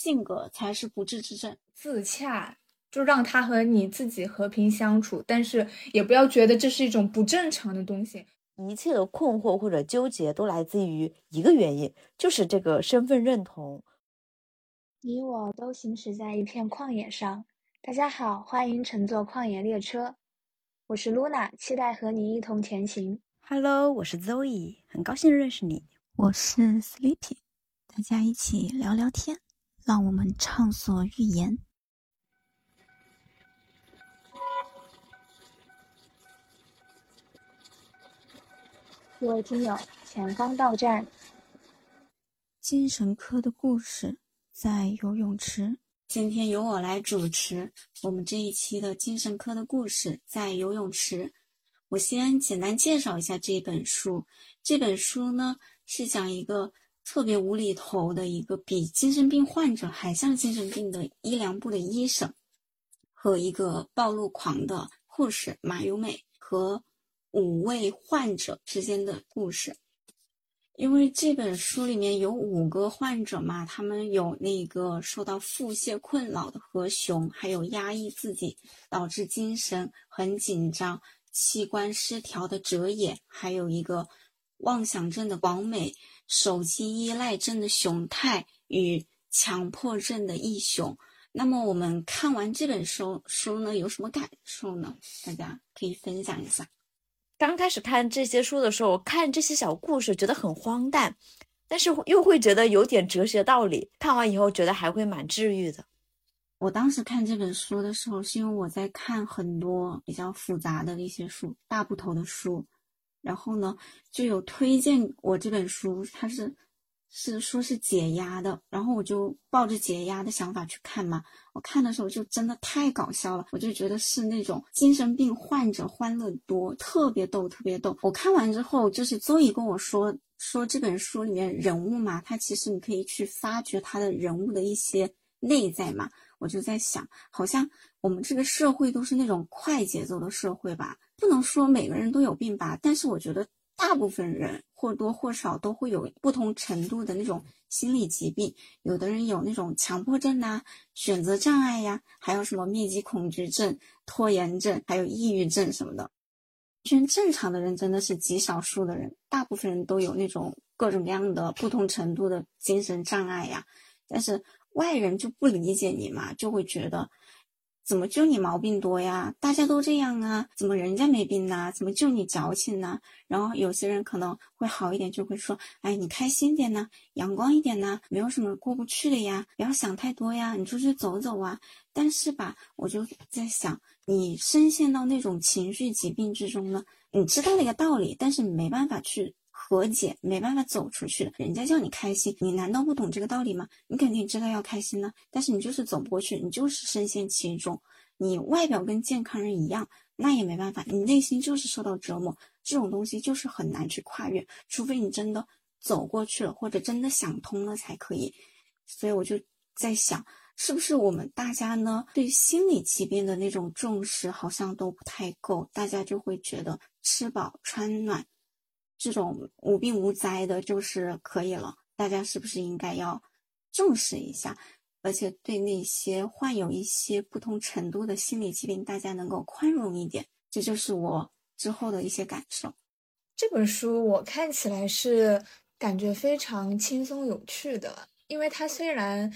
性格才是不治之症。自洽，就让他和你自己和平相处，但是也不要觉得这是一种不正常的东西。一切的困惑或者纠结都来自于一个原因，就是这个身份认同。你我都行驶在一片旷野上。大家好，欢迎乘坐旷野列车。我是 Luna，期待和你一同前行。Hello，我是 Zoe，很高兴认识你。我是 Sleepy，大家一起聊聊天，让我们畅所欲言。各位听友，前方到站。精神科的故事在游泳池。今天由我来主持我们这一期的精神科的故事在游泳池。我先简单介绍一下这本书。这本书呢是讲一个特别无厘头的一个比精神病患者还像精神病的医疗部的医生，和一个暴露狂的护士马由美和五位患者之间的故事。因为这本书里面有五个患者嘛，他们有那个受到腹泻困扰的何雄，还有压抑自己导致精神很紧张。器官失调的哲野，还有一个妄想症的广美，手机依赖症的熊太与强迫症的异雄。那么我们看完这本书书呢，有什么感受呢？大家可以分享一下。刚开始看这些书的时候，看这些小故事觉得很荒诞，但是又会觉得有点哲学道理。看完以后觉得还会蛮治愈的。我当时看这本书的时候，是因为我在看很多比较复杂的一些书，大部头的书，然后呢，就有推荐我这本书，它是是说是解压的，然后我就抱着解压的想法去看嘛。我看的时候就真的太搞笑了，我就觉得是那种精神病患者欢乐多，特别逗，特别逗。我看完之后，就是周乙跟我说说这本书里面人物嘛，他其实你可以去发掘他的人物的一些内在嘛。我就在想，好像我们这个社会都是那种快节奏的社会吧？不能说每个人都有病吧，但是我觉得大部分人或多或少都会有不同程度的那种心理疾病。有的人有那种强迫症呐、选择障碍呀，还有什么密集恐惧症、拖延症，还有抑郁症什么的。全正常的人真的是极少数的人，大部分人都有那种各种各样的不同程度的精神障碍呀，但是。外人就不理解你嘛，就会觉得怎么就你毛病多呀？大家都这样啊，怎么人家没病呢？怎么就你矫情呢？然后有些人可能会好一点，就会说：“哎，你开心点呢，阳光一点呢，没有什么过不去的呀，不要想太多呀，你出去走走啊。”但是吧，我就在想，你深陷到那种情绪疾病之中呢，你知道那个道理，但是你没办法去。和解没办法走出去的，人家叫你开心，你难道不懂这个道理吗？你肯定知道要开心呢，但是你就是走不过去，你就是深陷其中。你外表跟健康人一样，那也没办法，你内心就是受到折磨。这种东西就是很难去跨越，除非你真的走过去了，或者真的想通了才可以。所以我就在想，是不是我们大家呢对心理疾病的那种重视好像都不太够，大家就会觉得吃饱穿暖。这种无病无灾的，就是可以了。大家是不是应该要重视一下？而且对那些患有一些不同程度的心理疾病，大家能够宽容一点。这就是我之后的一些感受。这本书我看起来是感觉非常轻松有趣的，因为它虽然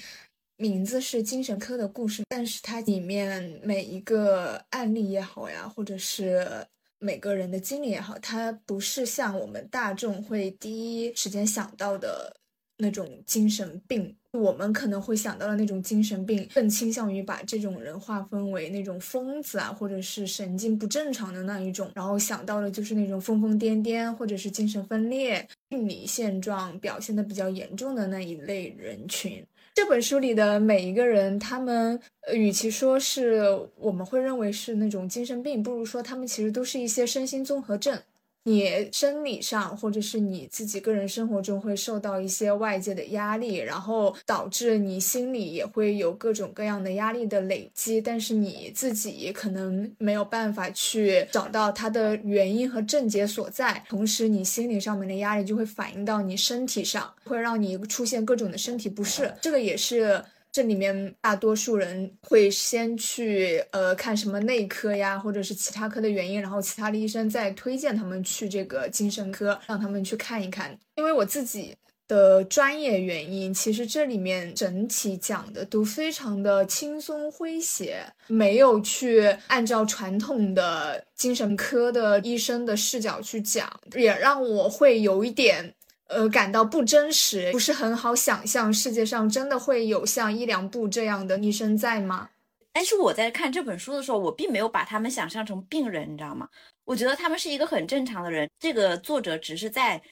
名字是精神科的故事，但是它里面每一个案例也好呀，或者是。每个人的经历也好，它不是像我们大众会第一时间想到的那种精神病。我们可能会想到的那种精神病，更倾向于把这种人划分为那种疯子啊，或者是神经不正常的那一种。然后想到的就是那种疯疯癫癫，或者是精神分裂、病理现状表现的比较严重的那一类人群。这本书里的每一个人，他们与其说是我们会认为是那种精神病，不如说他们其实都是一些身心综合症。你生理上，或者是你自己个人生活中会受到一些外界的压力，然后导致你心里也会有各种各样的压力的累积，但是你自己可能没有办法去找到它的原因和症结所在，同时你心理上面的压力就会反映到你身体上，会让你出现各种的身体不适，这个也是。这里面大多数人会先去呃看什么内科呀，或者是其他科的原因，然后其他的医生再推荐他们去这个精神科，让他们去看一看。因为我自己。的专业原因，其实这里面整体讲的都非常的轻松诙谐，没有去按照传统的精神科的医生的视角去讲，也让我会有一点呃感到不真实，不是很好想象世界上真的会有像一两部这样的医生在吗？但是我在看这本书的时候，我并没有把他们想象成病人，你知道吗？我觉得他们是一个很正常的人，这个作者只是在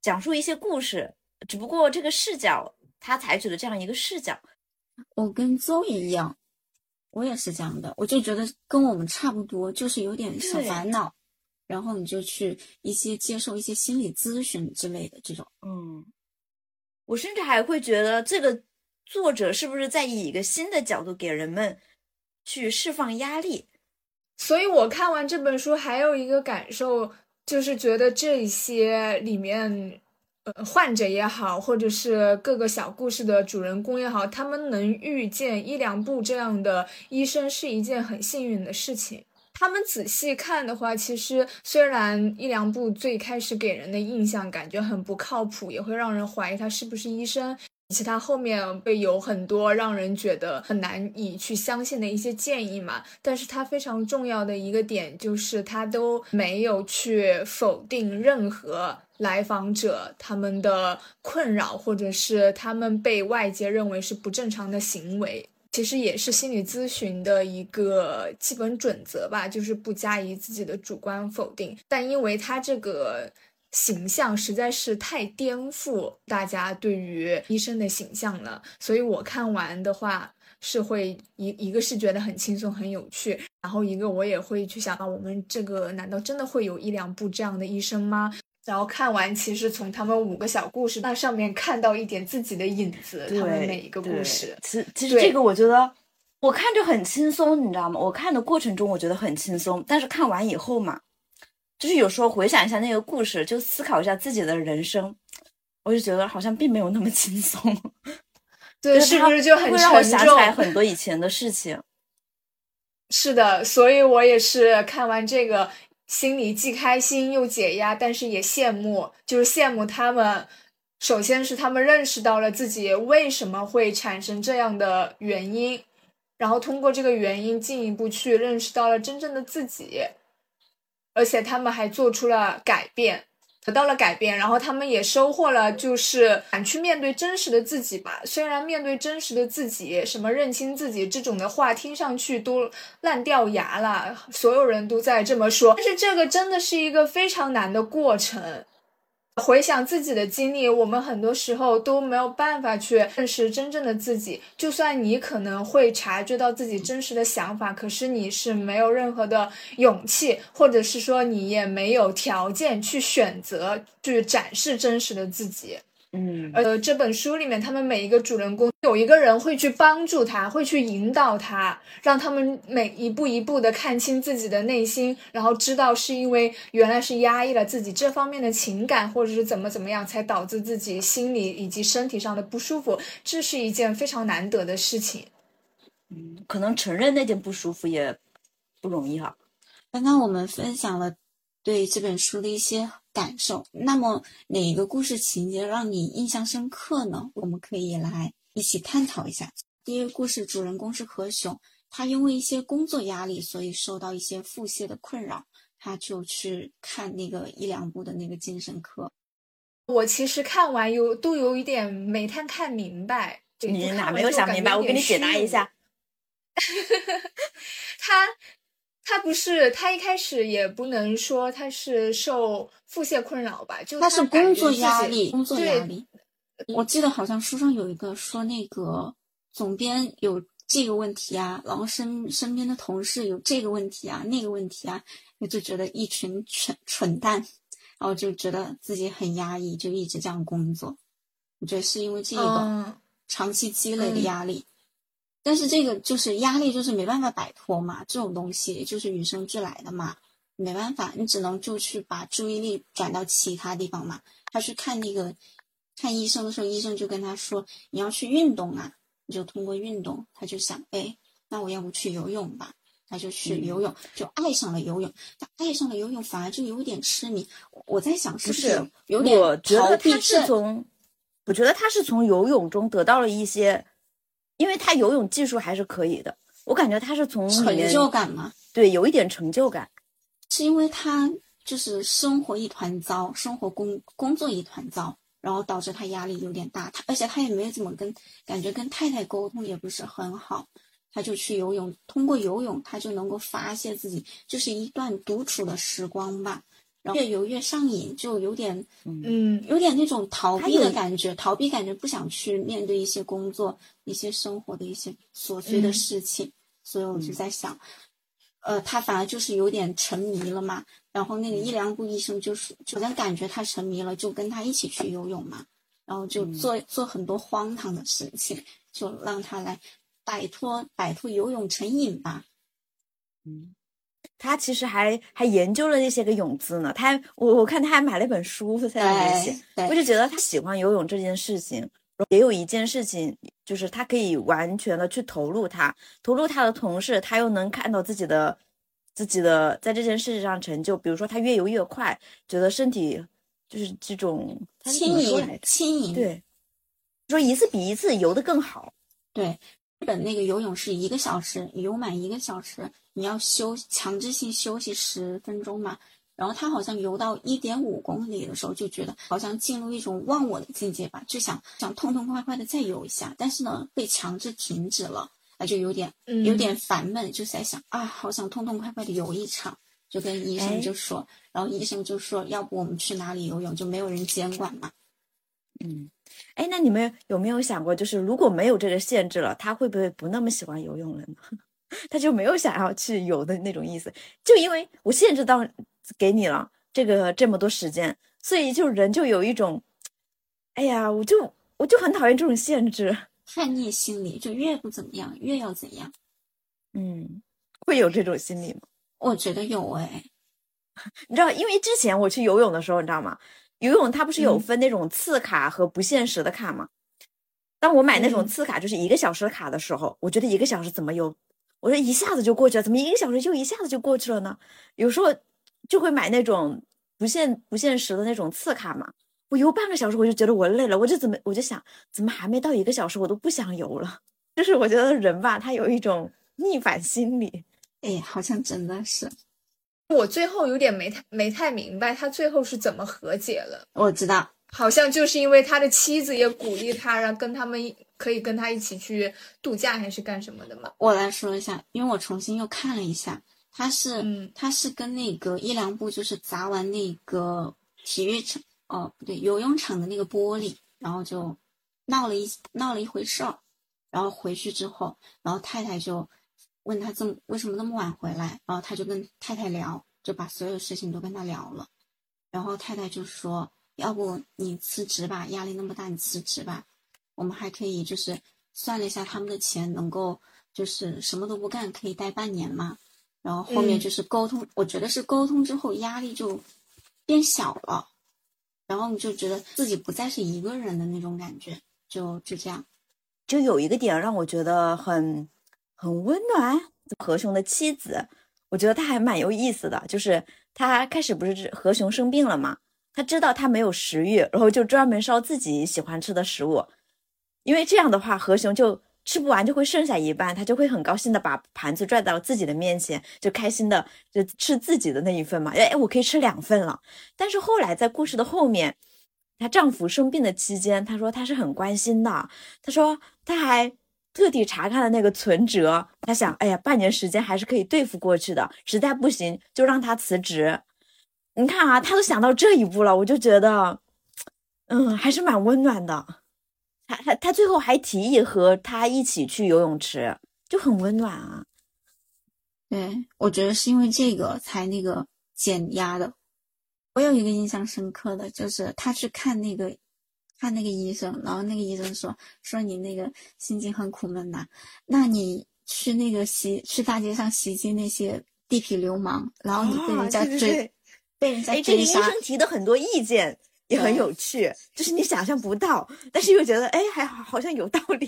讲述一些故事。只不过这个视角，他采取了这样一个视角，我跟邹一样，我也是这样的，我就觉得跟我们差不多，就是有点小烦恼，然后你就去一些接受一些心理咨询之类的这种。嗯，我甚至还会觉得这个作者是不是在以一个新的角度给人们去释放压力？所以我看完这本书还有一个感受，就是觉得这些里面。呃，患者也好，或者是各个小故事的主人公也好，他们能遇见一两部这样的医生是一件很幸运的事情。他们仔细看的话，其实虽然一两部最开始给人的印象感觉很不靠谱，也会让人怀疑他是不是医生，以及他后面会有很多让人觉得很难以去相信的一些建议嘛。但是他非常重要的一个点就是，他都没有去否定任何。来访者他们的困扰，或者是他们被外界认为是不正常的行为，其实也是心理咨询的一个基本准则吧，就是不加以自己的主观否定。但因为他这个形象实在是太颠覆大家对于医生的形象了，所以我看完的话是会一一个是觉得很轻松很有趣，然后一个我也会去想到，我们这个难道真的会有一两部这样的医生吗？然后看完，其实从他们五个小故事那上面看到一点自己的影子，他们每一个故事。其其实这个我觉得我看着很轻松，你知道吗？我看的过程中我觉得很轻松，但是看完以后嘛，就是有时候回想一下那个故事，就思考一下自己的人生，我就觉得好像并没有那么轻松。对，是不是就？让我想起来 很多以前的事情。是的，所以我也是看完这个。心里既开心又解压，但是也羡慕，就是羡慕他们。首先是他们认识到了自己为什么会产生这样的原因，然后通过这个原因进一步去认识到了真正的自己，而且他们还做出了改变。得到了改变，然后他们也收获了，就是敢去面对真实的自己吧。虽然面对真实的自己，什么认清自己这种的话听上去都烂掉牙了，所有人都在这么说，但是这个真的是一个非常难的过程。回想自己的经历，我们很多时候都没有办法去认识真正的自己。就算你可能会察觉到自己真实的想法，可是你是没有任何的勇气，或者是说你也没有条件去选择去展示真实的自己。嗯，呃，这本书里面，他们每一个主人公有一个人会去帮助他，会去引导他，让他们每一步一步的看清自己的内心，然后知道是因为原来是压抑了自己这方面的情感，或者是怎么怎么样，才导致自己心理以及身体上的不舒服。这是一件非常难得的事情。嗯，可能承认那件不舒服也不容易哈。刚刚我们分享了对这本书的一些。感受。那么，哪一个故事情节让你印象深刻呢？我们可以来一起探讨一下。第一个故事主人公是何雄，他因为一些工作压力，所以受到一些腹泻的困扰，他就去看那个一两部的那个精神科。我其实看完有都有一点没太看明白。你哪没有想明白？我给你解答一下。他。他不是，他一开始也不能说他是受腹泻困扰吧？就他是工作压力，工作压力。我记得好像书上有一个说，那个总编有这个问题啊，然后身身边的同事有这个问题啊，那个问题啊，我就觉得一群蠢蠢蛋，然后就觉得自己很压抑，就一直这样工作。我觉得是因为这个长期积累的压力。但是这个就是压力，就是没办法摆脱嘛，这种东西就是与生俱来的嘛，没办法，你只能就去把注意力转到其他地方嘛。他去看那个看医生的时候，医生就跟他说：“你要去运动啊，你就通过运动，他就想，哎，那我要不去游泳吧？他就去游泳，就爱上了游泳。他爱上了游泳，反而就有点痴迷。我在想，是不是有点我觉得他是？从，我觉得他是从游泳中得到了一些，因为他游泳技术还是可以的。我感觉他是从成就感嘛，对，有一点成就感。是因为他就是生活一团糟，生活工工作一团糟，然后导致他压力有点大。他而且他也没有怎么跟感觉跟太太沟通也不是很好，他就去游泳，通过游泳他就能够发泄自己，就是一段独处的时光吧。然后越游越上瘾，就有点嗯，有点那种逃避的感觉，逃避感觉不想去面对一些工作、一些生活的一些琐碎的嗯事情，所以我就在想，呃，他反而就是有点沉迷了嘛。然后那个伊良部医生就是就能感觉他沉迷了，就跟他一起去游泳嘛，然后就做、做很多荒唐的事情，就让他来摆脱摆脱游泳成瘾吧。他其实还还研究了那些个泳姿呢，他还我我看他还买了一本书在那里写，我就觉得他。喜欢游泳这件事情，也有一件事情就是他可以完全的去投入他，投入他的同时，他又能看到自己的自己的在这件事上成就，比如说他越游越快，觉得身体就是这种他轻盈？轻盈，对，说一次比一次游得更好。对，日本那个游泳是一个小时，游满一个小时，你要休强制性休息十分钟嘛。然后他好像游到一点五公里的时候，就觉得好像进入一种忘我的境界吧，就想想痛痛快快的再游一下，但是呢被强制停止了，那就有点有嗯点烦闷，就在想啊，好想痛痛快快的游一场，就跟医哎生就说，然后医生就说，要不我们去哪里游泳，就没有人监管嘛。嗯，哎，那你们有没有想过，就是如果没有这个限制了，他会不会不那么喜欢游泳了呢？他就没有想要去游的那种意思，就因为我限制到给你了这个这么多时间，所以就人就有一种，哎呀，我就我就很讨厌这种限制，叛逆心理就越不怎么样，越要怎样？嗯，会有这种心理吗？我觉得有哎，你知道，因为之前我去游泳的时候，你知道吗？游泳它不是有嗯分那种次卡和不限时的卡吗？当我买那种嗯次卡，就是一个小时的卡的时候，我觉得一个小时怎么游，我说一下子就过去了，怎么一个小时就一下子就过去了呢？有时候就会买那种不限不限时的那种次卡嘛，我游半个小时我就觉得我累了，我就怎么我就想，怎么还没到一个小时我都不想游了？就是我觉得人吧，他有一种逆反心理。哎，好像真的是。我最后有点没太没太明白他最后是怎么和解了。我知道，好像就是因为他的妻子也鼓励他，然后跟他们一可以跟他一起去度假还是干什么的嘛？我来说一下，因为我重新又看了一下，他是，嗯他是跟那个伊良部就是砸完那个体育场，哦不对，游泳场的那个玻璃，然后就闹了一闹了一回事儿，然后回去之后，然后太太就问他这么为什么那么晚回来，然后他就跟太太聊，就把所有事情都跟他聊了，然后太太就说，要不你辞职吧，压力那么大，你辞职吧，我们还可以就是算了一下他们的钱，能够就是什么都不干可以待半年嘛。然后后面嗯就是沟通，我觉得是沟通之后压力就变小了，然后你就觉得自己不再是一个人的那种感觉，就就这样。就有一个点让我觉得很很温暖，何雄的妻子，我觉得他还蛮有意思的，就是他开始不是何雄生病了嘛，他知道他没有食欲，然后就专门烧自己喜欢吃的食物，因为这样的话何雄就吃不完就会剩下一半，他就会很高兴的把盘子拽到自己的面前，就开心的就吃自己的那一份嘛，哎，我可以吃两份了。但是后来在故事的后面，她丈夫生病的期间，她说她是很关心的，她说她还特地查看了那个存折，他想，哎呀，半年时间还是可以对付过去的，实在不行就让他辞职。你看啊，他都想到这一步了，我就觉得，嗯，还是蛮温暖的。他他他最后还提议和他一起去游泳池，就很温暖啊。对，我觉得是因为这个才那个减压的。我有一个印象深刻的，就是他去看那个看那个医生，然后那个医生说说你那个心情很苦闷呐、那你去那个袭去大街上袭击那些地痞流氓，然后你被人家追，被人家哎，这个医，生提的很多意见也也很有趣，就是你想象不到，但是又觉得哎还好好像有道理。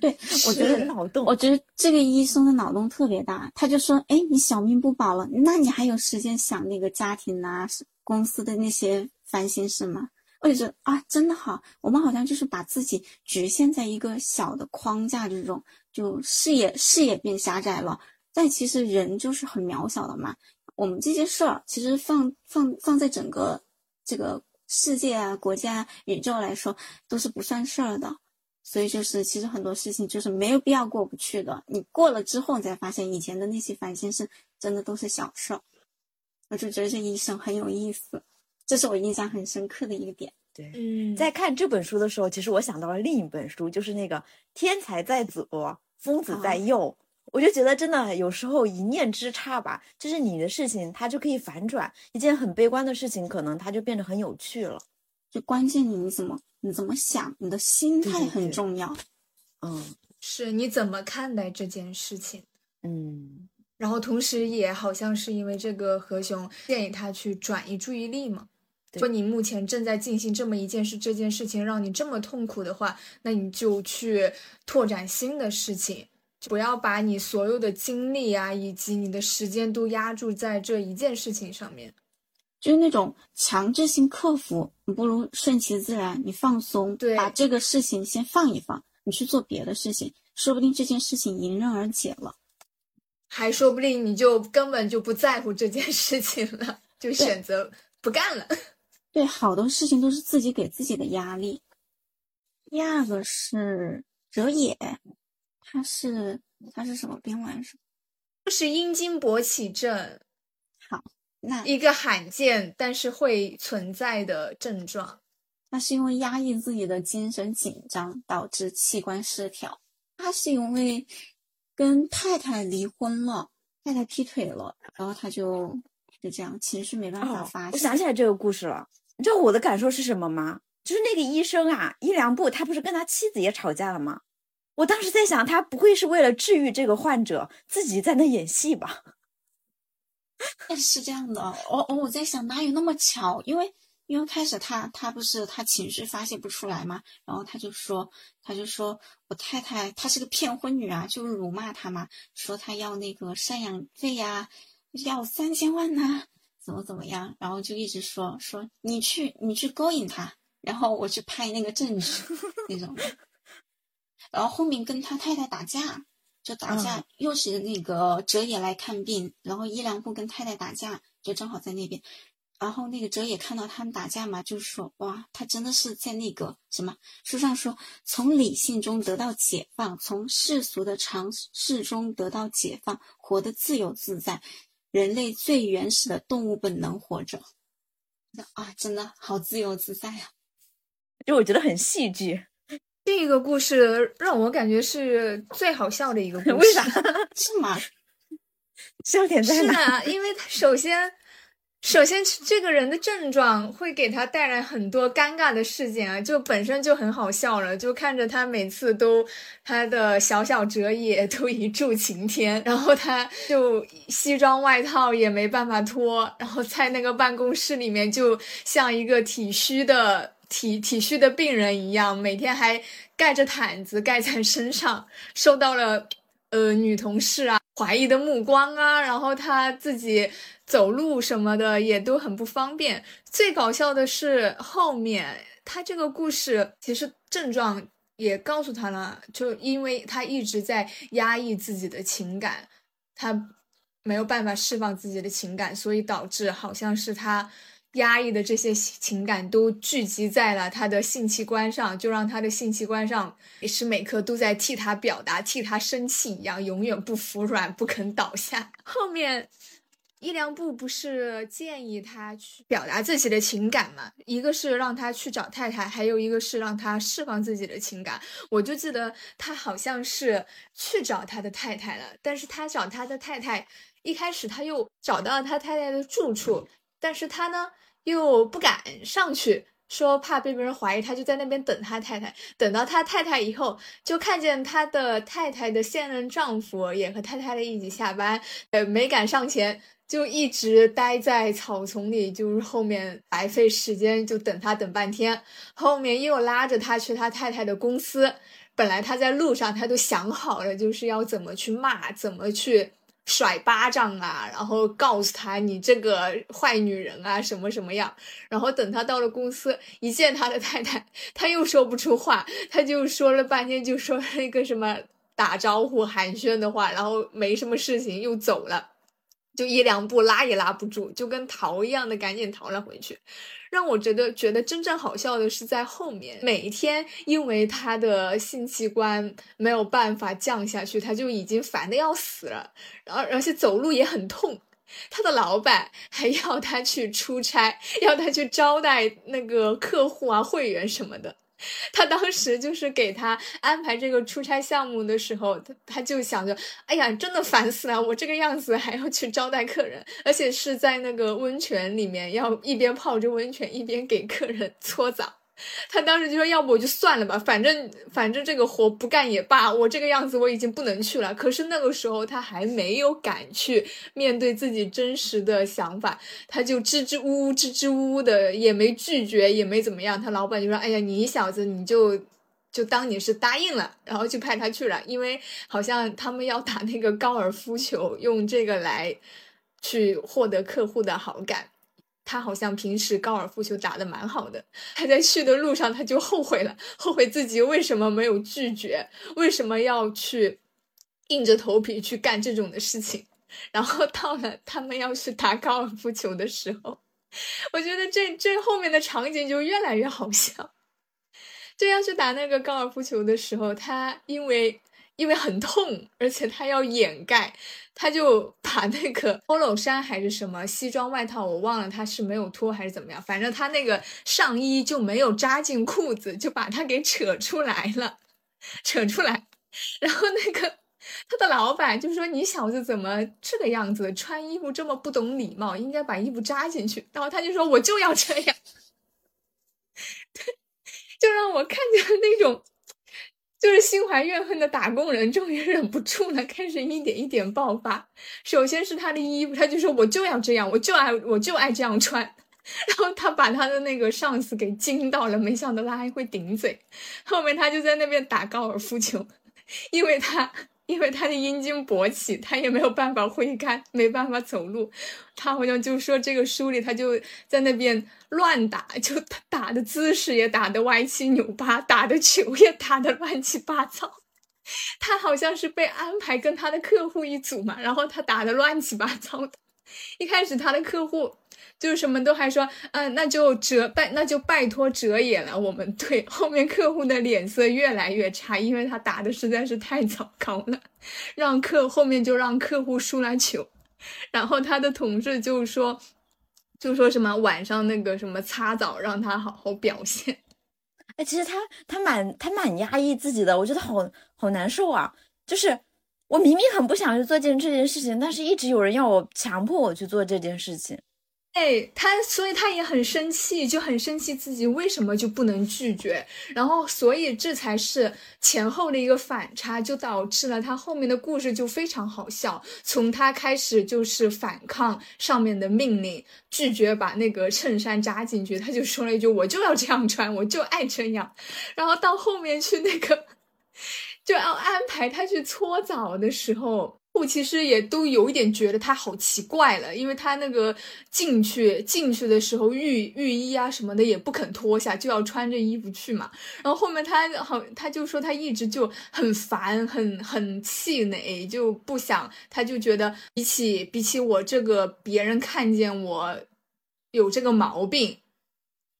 对，我觉是得脑洞，我觉得这个医生的脑洞特别大，他就说：“哎，你小命不保了，那你还有时间想那个家庭啊、公司的那些烦心事吗？”我就觉得啊，真的哈，我们好像就是把自己局限在一个小的框架之中，就视野视野变狭窄了。但其实人就是很渺小的嘛，我们这些事儿其实放放放在整个这个世界啊、国家、宇宙来说，都是不算事儿的。所以就是，其实很多事情就是没有必要过不去的。你过了之后，你才发现以前的那些烦心事真的都是小事儿。我就觉得这医生很有意思，这是我印象很深刻的一个点。对。嗯，在看这本书的时候，其实我想到了另一本书，就是那个《天才在左，疯子在右》。我就觉得真的有时候一念之差吧，就是你的事情它就可以反转，一件很悲观的事情，可能它就变得很有趣了。就关键你你怎么你怎么想，你的心态对对对很重要。嗯是你怎么看待这件事情？嗯，然后同时也好像是因为这个何雄建议他去转移注意力嘛。对说你目前正在进行这么一件事，这件事情让你这么痛苦的话，那你就去拓展新的事情，不要把你所有的精力啊以及你的时间都压注在这一件事情上面。就是那种强制性克服，你不如顺其自然，你放松，对把这个事情先放一放，你去做别的事情，说不定这件事情迎刃而解了。还说不定你就根本就不在乎这件事情了，就选择不干了。对，好多事情都是自己给自己的压力。第二个是哲野，他是他是什么病来着？就是阴茎勃起症，好那一个罕见但是会存在的症状。那是因为压抑自己的精神紧张导致器官失调。他是因为跟太太离婚了，太太劈腿了，然后他就就这样情绪没办法哦发，我。想起来这个故事了。你知道我的感受是什么吗？就是那个医生啊，伊良部他不是跟他妻子也吵架了吗？我当时在想，他不会是为了治愈这个患者，自己在那演戏吧？是这样的，哦哦，我在想哪有那么巧？因为因为开始他他不是他情绪发泄不出来嘛，然后他就说他就说我太太她是个骗婚女啊，就辱骂他嘛，说他要那个赡养费呀、要三千万呐、怎么怎么样，然后就一直说说你去你去勾引他，然后我去拍那个证据 那种的，然后后面跟他太太打架。就打架，嗯又是那个哲野来看病，然后伊良部跟太太打架，就正好在那边。然后那个哲野看到他们打架嘛，就说：“哇，他真的是在那个什么书上说，从理性中得到解放，从世俗的尝试中得到解放，活得自由自在，人类最原始的动物本能活着。”啊，真的好自由自在啊！就我觉得很戏剧。这个故事让我感觉是最好笑的一个故事。为啥？是吗？笑点在是哪？的，因为他首先，首先这个人的症状会给他带来很多尴尬的事件啊，就本身就很好笑了，就看着他每次都他的小小哲野都一柱擎天，然后他就西装外套也没办法脱，然后在那个办公室里面就像一个体虚的。体体虚的病人一样，每天还盖着毯子盖在身上，受到了呃女同事啊怀疑的目光啊，然后他自己走路什么的也都很不方便。最搞笑的是后面他这个故事其实症状也告诉他了，就因为他一直在压抑自己的情感，他没有办法释放自己的情感，所以导致好像是他。压抑的这些情感都聚集在了他的性器官上，就让他的性器官上每时每刻都在替他表达、替他生气一样，永远不服软、不肯倒下。后面伊良部不是建议他去表达自己的情感嘛？一个是让他去找太太，还有一个是让他释放自己的情感。我就记得他好像是去找他的太太了，但是他找他的太太，一开始他又找到他太太的住处，但是他呢？又不敢上去，说怕被别人怀疑，他就在那边等他太太。等到他太太以后，就看见他的太太的现任丈夫也和太太一起下班，呃，没敢上前，就一直待在草丛里，就是后面白费时间，就等他等半天。后面又拉着他去他太太的公司，本来他在路上他都想好了，就是要怎么去骂，怎么去。甩巴掌啊，然后告诉他你这个坏女人啊，什么什么样。然后等他到了公司，一见他的太太，他又说不出话，他就说了半天，就说了一个什么打招呼寒暄的话，然后没什么事情又走了。就一两步拉也拉不住，就跟逃一样的，赶紧逃了回去。让我觉得觉得真正好笑的是在后面，每一天因为他的性器官没有办法降下去，他就已经烦的要死了，然后而且走路也很痛。他的老板还要他去出差，要他去招待那个客户啊、会员什么的。他当时就是给他安排这个出差项目的时候，他他就想着，哎呀，真的烦死了！我这个样子还要去招待客人，而且是在那个温泉里面，要一边泡着温泉一边给客人搓澡。他当时就说：“要不我就算了吧，反正反正这个活不干也罢，我这个样子我已经不能去了。”可是那个时候他还没有敢去面对自己真实的想法，他就支支吾吾、支支吾吾的，也没拒绝，也没怎么样。他老板就说：“哎呀，你小子，你就就当你是答应了，然后就派他去了，因为好像他们要打那个高尔夫球，用这个来去获得客户的好感。”他好像平时高尔夫球打得蛮好的，他在去的路上他就后悔了，后悔自己为什么没有拒绝，为什么要去硬着头皮去干这种的事情。然后到了他们要去打高尔夫球的时候，我觉得这这后面的场景就越来越好笑。就要去打那个高尔夫球的时候，他因为。因为很痛，而且他要掩盖，他就把那个 polo 衫还是什么西装外套，我忘了他是没有脱还是怎么样，反正他那个上衣就没有扎进裤子，就把他给扯出来了，扯出来，然后那个他的老板就说：“你小子怎么这个样子，穿衣服这么不懂礼貌，应该把衣服扎进去。”然后他就说：“我就要这样。”对，就让我看见了那种。就是心怀怨恨的打工人，终于忍不住了，开始一点一点爆发。首先是他的衣服，他就说我就要这样，我就爱我就爱这样穿。然后他把他的那个上司给惊到了，没想到他还会顶嘴。后面他就在那边打高尔夫球，因为他。因为他的阴茎勃起，他也没有办法挥杆，没办法走路。他好像就说这个书里，他就在那边乱打，就他打的姿势也打的歪七扭八，打的球也打的乱七八糟。他好像是被安排跟他的客户一组嘛，然后他打的乱七八糟的。一开始他的客户。就是什么都还说，嗯，那就折拜，那就拜托折也了。我们对后面客户的脸色越来越差，因为他打的实在是太糟糕了，让客后面就让客户输了球，然后他的同事就说，就说什么晚上那个什么擦澡，让他好好表现。哎，其实他他蛮他蛮压抑自己的，我觉得好好难受啊。就是我明明很不想去做件这件事情，但是一直有人要我强迫我去做这件事情。哎，他所以他也很生气，就很生气自己为什么就不能拒绝，然后所以这才是前后的一个反差，就导致了他后面的故事就非常好笑。从他开始就是反抗上面的命令，拒绝把那个衬衫扎进去，他就说了一句：“我就要这样穿，我就爱这样。”然后到后面去那个 就要安排他去搓澡的时候。我其实也都有一点觉得他好奇怪了，因为他那个进去进去的时候浴浴衣啊什么的也不肯脱下，就要穿着衣服去嘛。然后后面他好，他就说他一直就很烦，很很气馁，就不想，他就觉得比起比起我这个别人看见我有这个毛病。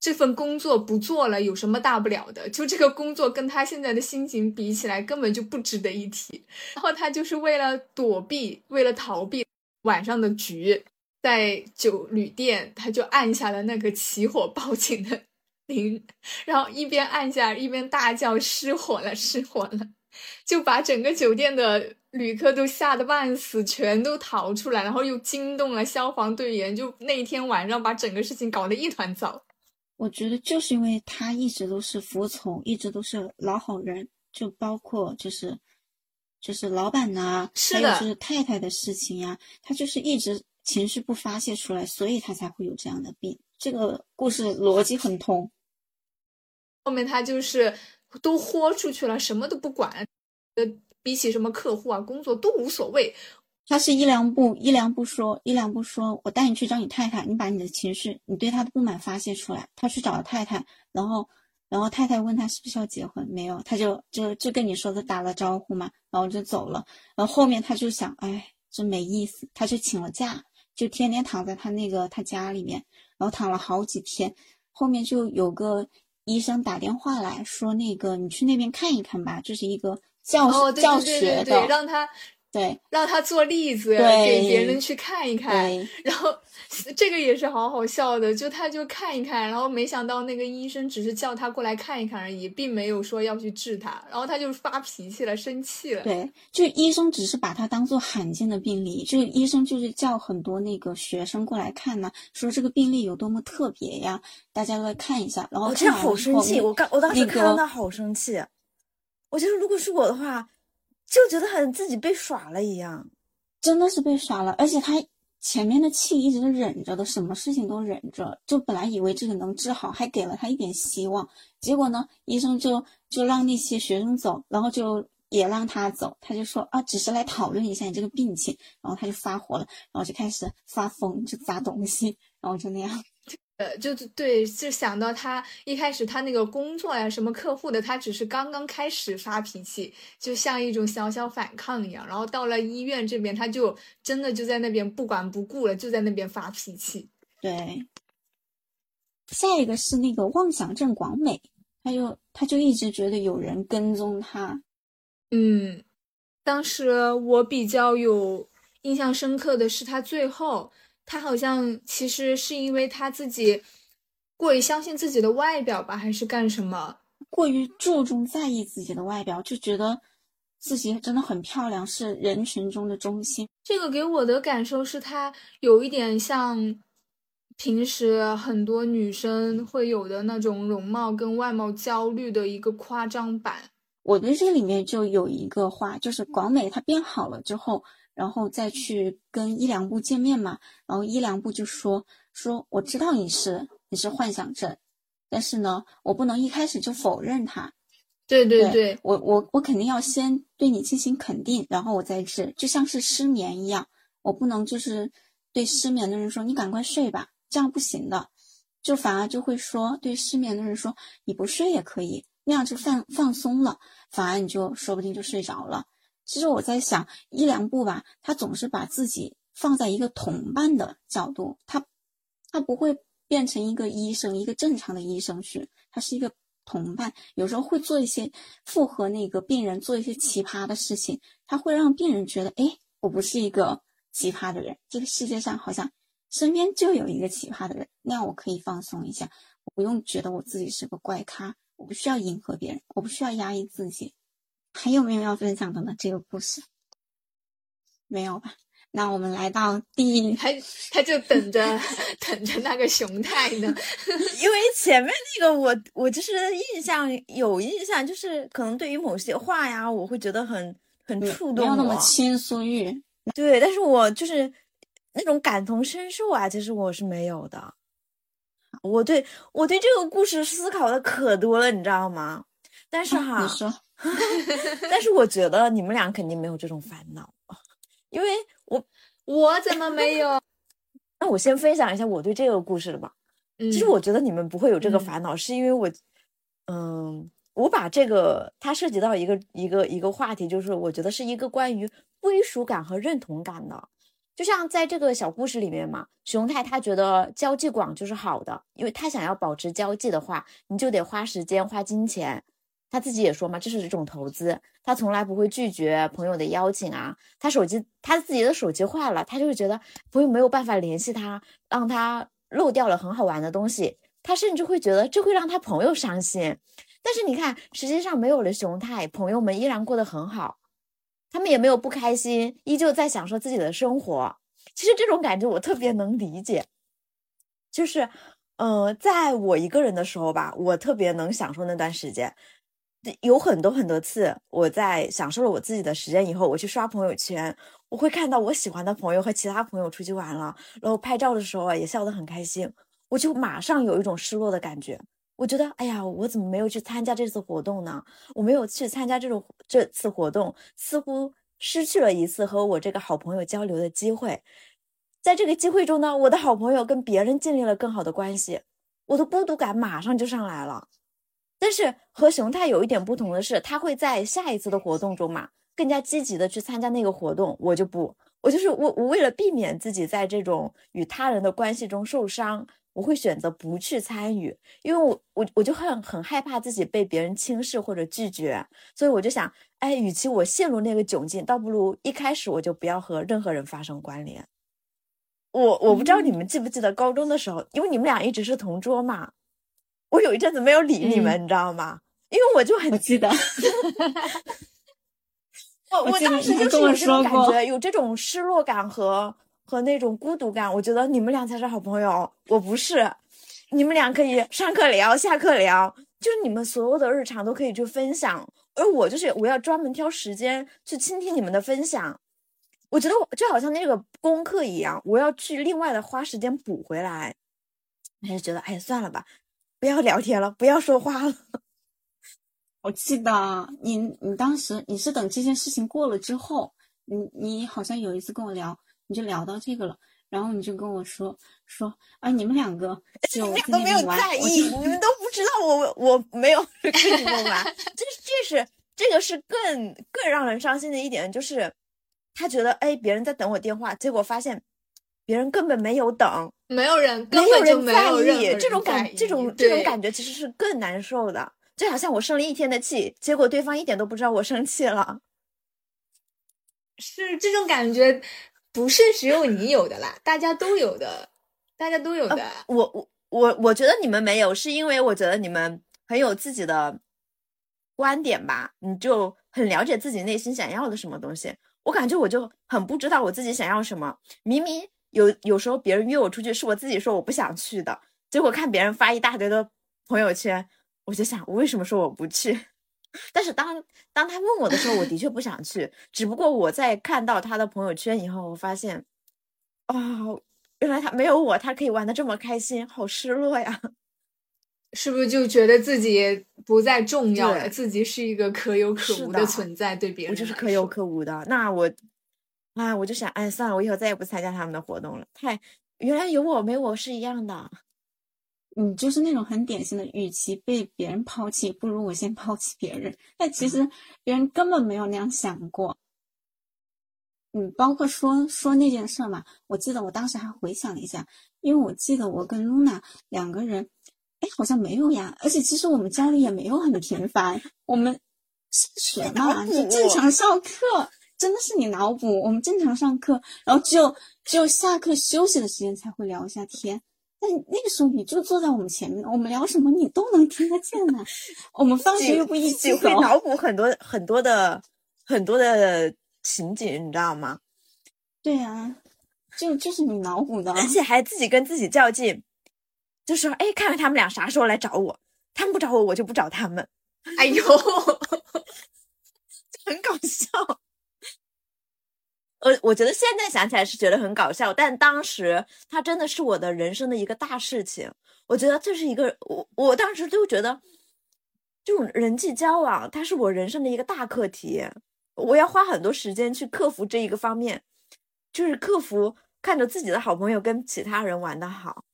这份工作不做了有什么大不了的？就这个工作跟他现在的心情比起来，根本就不值得一提。然后他就是为了躲避，为了逃避晚上的局，在酒旅店，他就按下了那个起火报警的 铃，然后一边按下一边大叫失火了，失火了，就把整个酒店的旅客都吓得半死，全都逃出来，然后又惊动了消防队员，就那天晚上把整个事情搞得一团糟。我觉得就是因为他一直都是服从，一直都是老好人，就包括就是就是老板呐、还有就是太太的事情呀，他就是一直情绪不发泄出来，所以他才会有这样的病。这个故事逻辑很通。后面他就是都豁出去了，什么都不管，呃，比起什么客户啊、工作都无所谓。他是一两步一两部说，一两部说，我带你去找你太太，你把你的情绪，你对他的不满发泄出来。他去找了太太，然后，然后太太问他是不是要结婚，没有，他就就就跟你说的打了招呼嘛，然后就走了。然后后面他就想，哎，真没意思，他就请了假，就天天躺在他那个他家里面，然后躺了好几天。后面就有个医生打电话来说，那个你去那边看一看吧，这是一个教、教学的，让他对让他做例子，对给别人去看一看。对。然后这个也是好好笑的，就他就看一看，然后没想到那个医生只是叫他过来看一看而已，并没有说要去治他，然后他就发脾气了，生气了。对，就医生只是把他当做罕见的病例，就医生就是叫很多那个学生过来看呢，说这个病例有多么特别呀，大家都来看一下。然后我好生气，我刚我当时看到他好生气，我觉得如果是我的话，就觉得好像自己被耍了一样。真的是被耍了，而且他前面的气一直都忍着的，什么事情都忍着，就本来以为这个能治好，还给了他一点希望，结果呢，医生就就让那些学生走，然后就也让他走，他就说啊，只是来讨论一下你这个病情，然后他就发火了，然后就开始发疯，就砸东西，然后就那样。呃，就对，就想到他一开始他那个工作呀，什么客户的，他只是刚刚开始发脾气，就像一种小小反抗一样。然后到了医院这边，他就真的就在那边不管不顾了，就在那边发脾气。对，下一个是那个妄想症广美，他就他就一直觉得有人跟踪他，嗯，当时我比较有印象深刻的是他最后，他好像其实是因为他自己过于相信自己的外表吧，还是干什么？过于注重在意自己的外表，就觉得自己真的很漂亮，是人群中的中心。这个给我的感受是，他有一点像平时很多女生会有的那种容貌跟外貌焦虑的一个夸张版。我对这里面就有一个话，就是广美她变好了之后，然后再去跟伊良部见面嘛，然后伊良部就说说我知道你是你是幻想症，但是呢，我不能一开始就否认它，对对对，我我我肯定要先对你进行肯定，然后我再治，就像是失眠一样，我不能就是对失眠的人说你赶快睡吧，这样不行的，就反而就会说对失眠的人说你不睡也可以，那样就放放松了，反而你就说不定就睡着了。其实我在想伊良部吧，他总是把自己放在一个同伴的角度，他他不会变成一个医生，一个正常的医生去，他是一个同伴，有时候会做一些附和那个病人做一些奇葩的事情，他会让病人觉得，哎，我不是一个奇葩的人，这个世界上好像身边就有一个奇葩的人，那样我可以放松一下，我不用觉得我自己是个怪咖，我不需要迎合别人，我不需要压抑自己。还有没有要分享的呢？这个故事没有吧？那我们来到第 他他就等着 等着那个熊太呢。因为前面那个我我就是印象有印象，就是可能对于某些话呀，我会觉得很很触动没有那么我倾诉欲。对，但是我就是那种感同身受啊，其实我是没有的。我对我对这个故事思考的可多了，你知道吗？但是哈，你说，但是我觉得你们俩肯定没有这种烦恼，因为我 我怎么没有？那我先分享一下我对这个故事的吧。嗯其实我觉得你们不会有这个嗯烦恼，是因为我，嗯，我把这个它涉及到一个一个一个话题，就是我觉得是一个关于归属感和认同感的。就像在这个小故事里面嘛，熊太他觉得交际广就是好的，因为他想要保持交际的话，你就得花时间花金钱。他自己也说嘛，这是一种投资，他从来不会拒绝朋友的邀请啊。他手机他自己的手机坏了，他就会觉得朋友没有办法联系他，让他漏掉了很好玩的东西，他甚至会觉得这会让他朋友伤心。但是你看，实际上没有了熊太，朋友们依然过得很好，他们也没有不开心，依旧在享受自己的生活。其实这种感觉我特别能理解，就是，呃，在我一个人的时候吧，我特别能享受那段时间。有很多很多次，我在享受了我自己的时间以后，我去刷朋友圈，我会看到我喜欢的朋友和其他朋友出去玩了，然后拍照的时候啊，也笑得很开心，我就马上有一种失落的感觉。我觉得，哎呀，我怎么没有去参加这次活动呢？我没有去参加这种这次活动，似乎失去了一次和我这个好朋友交流的机会。在这个机会中呢，我的好朋友跟别人建立了更好的关系，我的孤独感马上就上来了。但是和熊太有一点不同的是，他会在下一次的活动中嘛，更加积极的去参加那个活动。我就不，我就是我，我为了避免自己在这种与他人的关系中受伤，我会选择不去参与，因为我我我就很很害怕自己被别人轻视或者拒绝，所以我就想，哎，与其我陷入那个窘境，倒不如一开始我就不要和任何人发生关联。我我不知道你们记不记得高中的时候，因为你们俩一直是同桌嘛。我有一阵子没有理你们，你知道吗？因为我就很记得，我我当时就是有这种感觉，有这种失落感和和那种孤独感。我觉得你们俩才是好朋友，我不是。你们俩可以上课聊，下课聊，就是你们所有的日常都可以去分享，而我就是我要专门挑时间去倾听你们的分享。我觉得我就好像那个功课一样，我要去另外的花时间补回来。还是觉得，哎，算了吧。不要聊天了，不要说话了。我记得你，你当时你是等这件事情过了之后，你你好像有一次跟我聊，你就聊到这个了，然后你就跟我说说啊，你们两个 就你俩都没有在意，你们都不知道我我没有跟你们玩。这 这是这个是更更让人伤心的一点，就是他觉得哎，别人在等我电话，结果发现。别人根本没有等，没有人，没有人在意。这种感，这种这种感觉其实是更难受的。就好像我生了一天的气，结果对方一点都不知道我生气了。是这种感觉，不是只有你有的啦，大家都有的，大家都有的。我我我我觉得你们没有，是因为我觉得你们很有自己的观点吧，你就很了解自己内心想要的什么东西。我感觉我就很不知道我自己想要什么，明明。有有时候别人约我出去，是我自己说我不想去的，结果看别人发一大堆的朋友圈，我就想我为什么说我不去？但是当当他问我的时候，我的确不想去。只不过我在看到他的朋友圈以后，我发现，哦，原来他没有我，他可以玩的这么开心，好失落呀！是不是就觉得自己不再重要了？自己是一个可有可无的存在，对别人我就是可有可无的。那我。啊，我就想，哎，算了，我以后再也不参加他们的活动了。太，原来有我没我是一样的。你就是那种很典型的，与其被别人抛弃，不如我先抛弃别人。但其实别人根本没有那样想过。嗯，包括说说那件事嘛，我记得我当时还回想了一下，因为我记得我跟露娜两个人，哎，好像没有呀。而且其实我们交流也没有很频繁，我们上学嘛，就正常上课。真的是你脑补，我们正常上课，然后只有只有下课休息的时间才会聊一下天。但那个时候你就坐在我们前面，我们聊什么你都能听得见呢。我们放学又不一起走，会脑补很多很多的很多的情景，你知道吗？对呀，就就是你脑补的，而且还自己跟自己较劲，就说哎，看看他们俩啥时候来找我，他们不找我，我就不找他们。哎呦，很搞笑。呃，我觉得现在想起来是觉得很搞笑，但当时它真的是我的人生的一个大事情。我觉得这是一个我，我当时就觉得这种人际交往，它是我人生的一个大课题。我要花很多时间去克服这一个方面，就是克服看着自己的好朋友跟其他人玩的好，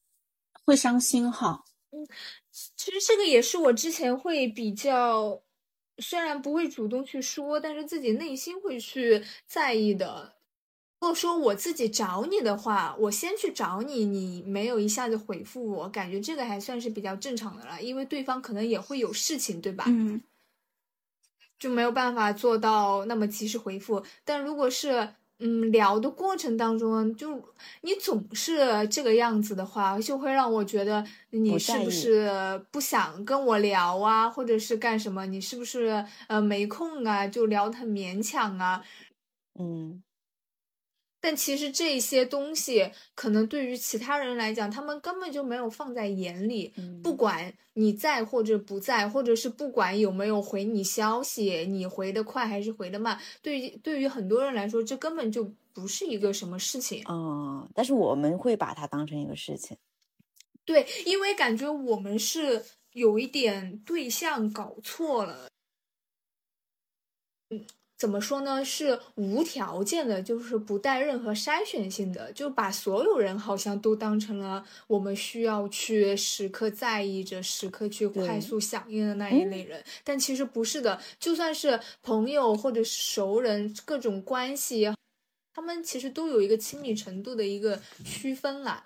会伤心哈。嗯，其实这个也是我之前会比较，虽然不会主动去说，但是自己内心会去在意的。如果说我自己找你的话，我先去找你，你没有一下子回复我，感觉这个还算是比较正常的了，因为对方可能也会有事情，对吧？嗯，就没有办法做到那么及时回复。但如果是嗯聊的过程当中，就你总是这个样子的话，就会让我觉得你是不是不想跟我聊啊，或者是干什么？你是不是呃没空啊？就聊得很勉强啊？嗯。但其实这些东西可能对于其他人来讲，他们根本就没有放在眼里。嗯不管你在或者不在，或者是不管有没有回你消息，你回的快还是回的慢，对于对于很多人来说，这根本就不是一个什么事情。嗯，但是我们会把它当成一个事情。对，因为感觉我们是有一点对象搞错了。嗯，怎么说呢？是无条件的，就是不带任何筛选性的，就把所有人好像都当成了我们需要去时刻在意着、时刻去快速响应的那一类人。但其实不是的，就算是朋友或者是熟人，各种关系，他们其实都有一个亲密程度的一个区分啦。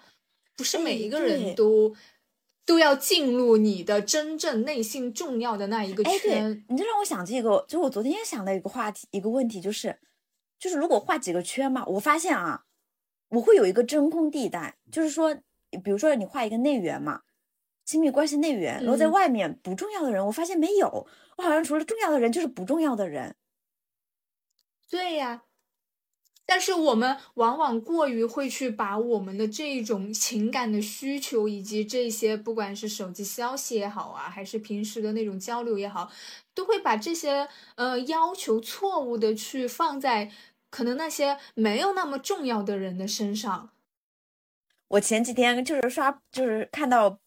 不是每哎一个人都都要进入你的真正内心重要的那一个哎，对圈。，你这让我想这个，就我昨天也想到一个话题，一个问题，就是，就是如果画几个圈嘛，我发现啊，我会有一个真空地带，就是说，比如说你画一个内圆嘛，亲密关系内圆，然后在嗯外面不重要的人，我发现没有，我好像除了重要的人就是不重要的人。对呀，但是我们往往过于会去把我们的这种情感的需求，以及这些不管是手机消息也好啊，还是平时的那种交流也好，都会把这些呃要求错误的去放在可能那些没有那么重要的人的身上。我前几天就是刷，就是看到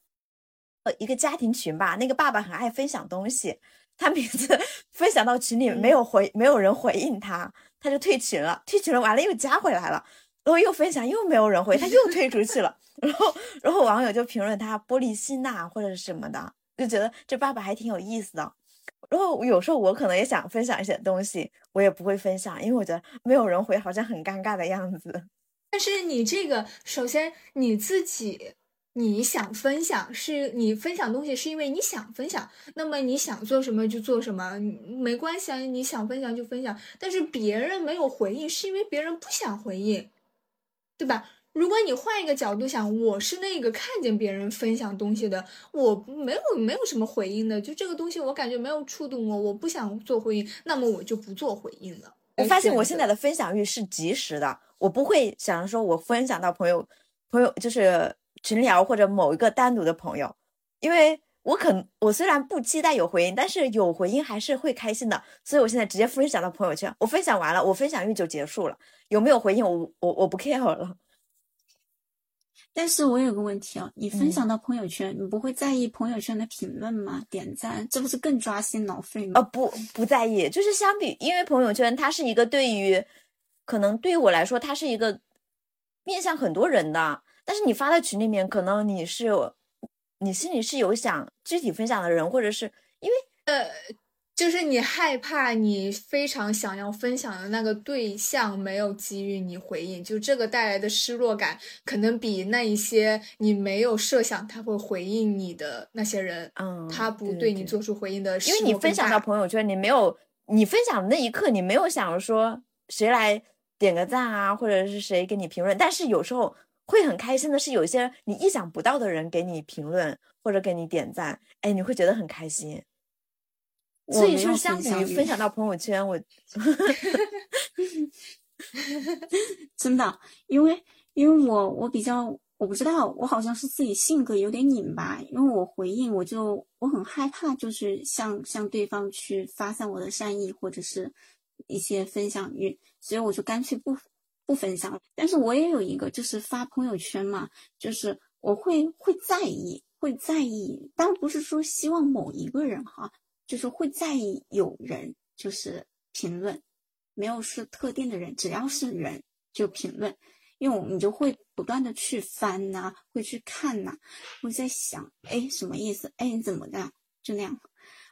呃一个家庭群吧，那个爸爸很爱分享东西，他每次 分享到群里没有回，没有人回应他，他就退群了，退群了完了又加回来了，然后又分享又没有人回，他又退出去了，然后然后网友就评论他玻璃心呐、或者是什么的，就觉得这爸爸还挺有意思的。然后有时候我可能也想分享一些东西，我也不会分享，因为我觉得没有人回好像很尴尬的样子。但是你这个，首先你自己你想分享，是你分享东西是因为你想分享，那么你想做什么就做什么，没关系啊，你想分享就分享。但是别人没有回应，是因为别人不想回应，对吧？如果你换一个角度想，我是那个看见别人分享东西的，我没有没有什么回应的，就这个东西我感觉没有触动我，我不想做回应，那么我就不做回应了。我发现我现在的分享欲是及时的，我不会想着说我分享到朋友朋友就是群聊或者某一个单独的朋友，因为我可我虽然不期待有回应，但是有回应还是会开心的，所以我现在直接分享到朋友圈，我分享完了，我分享欲就结束了，有没有回应我我我不 care 了。但是我有个问题啊，你分嗯享到朋友圈，你不会在意朋友圈的评论吗？点赞，这不是更抓心挠肺吗？呃，不不在意，就是相比，因为朋友圈它是一个对于，可能对于我来说，它是一个面向很多人的，但是你发在群里面，可能你是有，你心里是有想具体分享的人，或者是因为呃就是你害怕你非常想要分享的那个对象没有给予你回应，就这个带来的失落感，可能比那一些你没有设想他会回应你的那些人，嗯他不对你做出回应的失因为你分享到朋友圈，你没有你分享的那一刻，你没有想说谁来点个赞啊，或者是谁给你评论，但是有时候会很开心的是，有一些你意想不到的人给你评论或者给你点赞，哎，你会觉得很开心。所以说，相比于分享到朋友圈，我 真的，因为因为我我比较我不知道，我好像是自己性格有点拧巴，因为我回应我就我很害怕，就是向向对方去发散我的善意或者是一些分享欲，所以我就干脆不不分享。但是我也有一个就是发朋友圈嘛，就是我会会在意会在意，但不是说希望某一个人哈，就是会在意有人就是评论。没有是特定的人，只要是人就评论，因为我们就会不断的去翻呐、会去看呐、会在想，哎，什么意思？哎，你怎么的？就那样，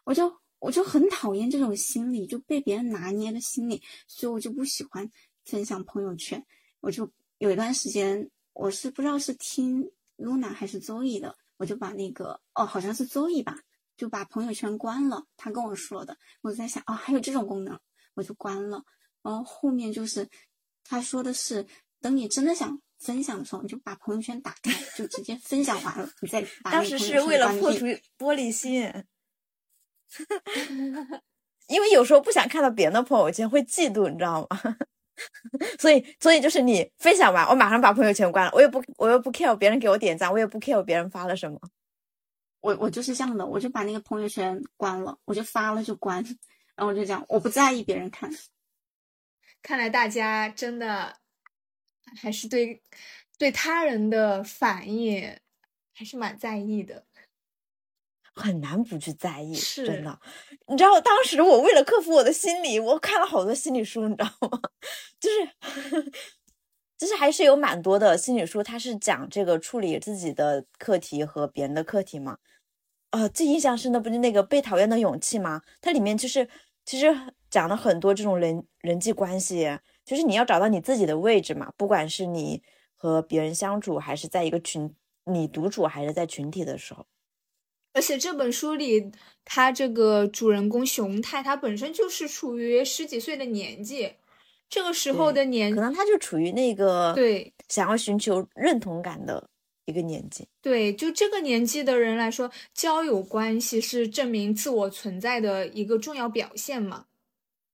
我就我就很讨厌这种心理，就被别人拿捏的心理，所以我就不喜欢分享朋友圈。我就有一段时间，我是不知道是听 Luna 还是周易的，我就把那个哦，好像是周易吧，就把朋友圈关了。他跟我说的，我在想，哦，还有这种功能。我就关了，然后后面就是他说的是，等你真的想分享的时候，你就把朋友圈打开，就直接分享完了，你再把当时是为了破除玻璃心，因为有时候不想看到别人的朋友圈，会嫉妒，你知道吗？所以，所以就是你分享完，我马上把朋友圈关了，我也不，我又不 care 别人给我点赞，我也不 care 别人发了什么。我我就是这样的，我就把那个朋友圈关了，我就发了就关，然后我就讲，我不在意别人看。看来大家真的还是对对他人的反应还是蛮在意的。很难不去在意，是真的。你知道，当时我为了克服我的心理，我看了好多心理书，你知道吗？就是，就是还是有蛮多的心理书，它是讲这个处理自己的课题和别人的课题嘛。呃，最印象深的不是那个被讨厌的勇气吗？它里面就是其实讲了很多这种人人际关系，就是你要找到你自己的位置嘛，不管是你和别人相处，还是在一个群，你独处还是在群体的时候。而且这本书里，他这个主人公熊太，他本身就是处于十几岁的年纪，这个时候的年，可能他就处于那个对想要寻求认同感的一个年纪。对，就这个年纪的人来说，交友关系是证明自我存在的一个重要表现嘛。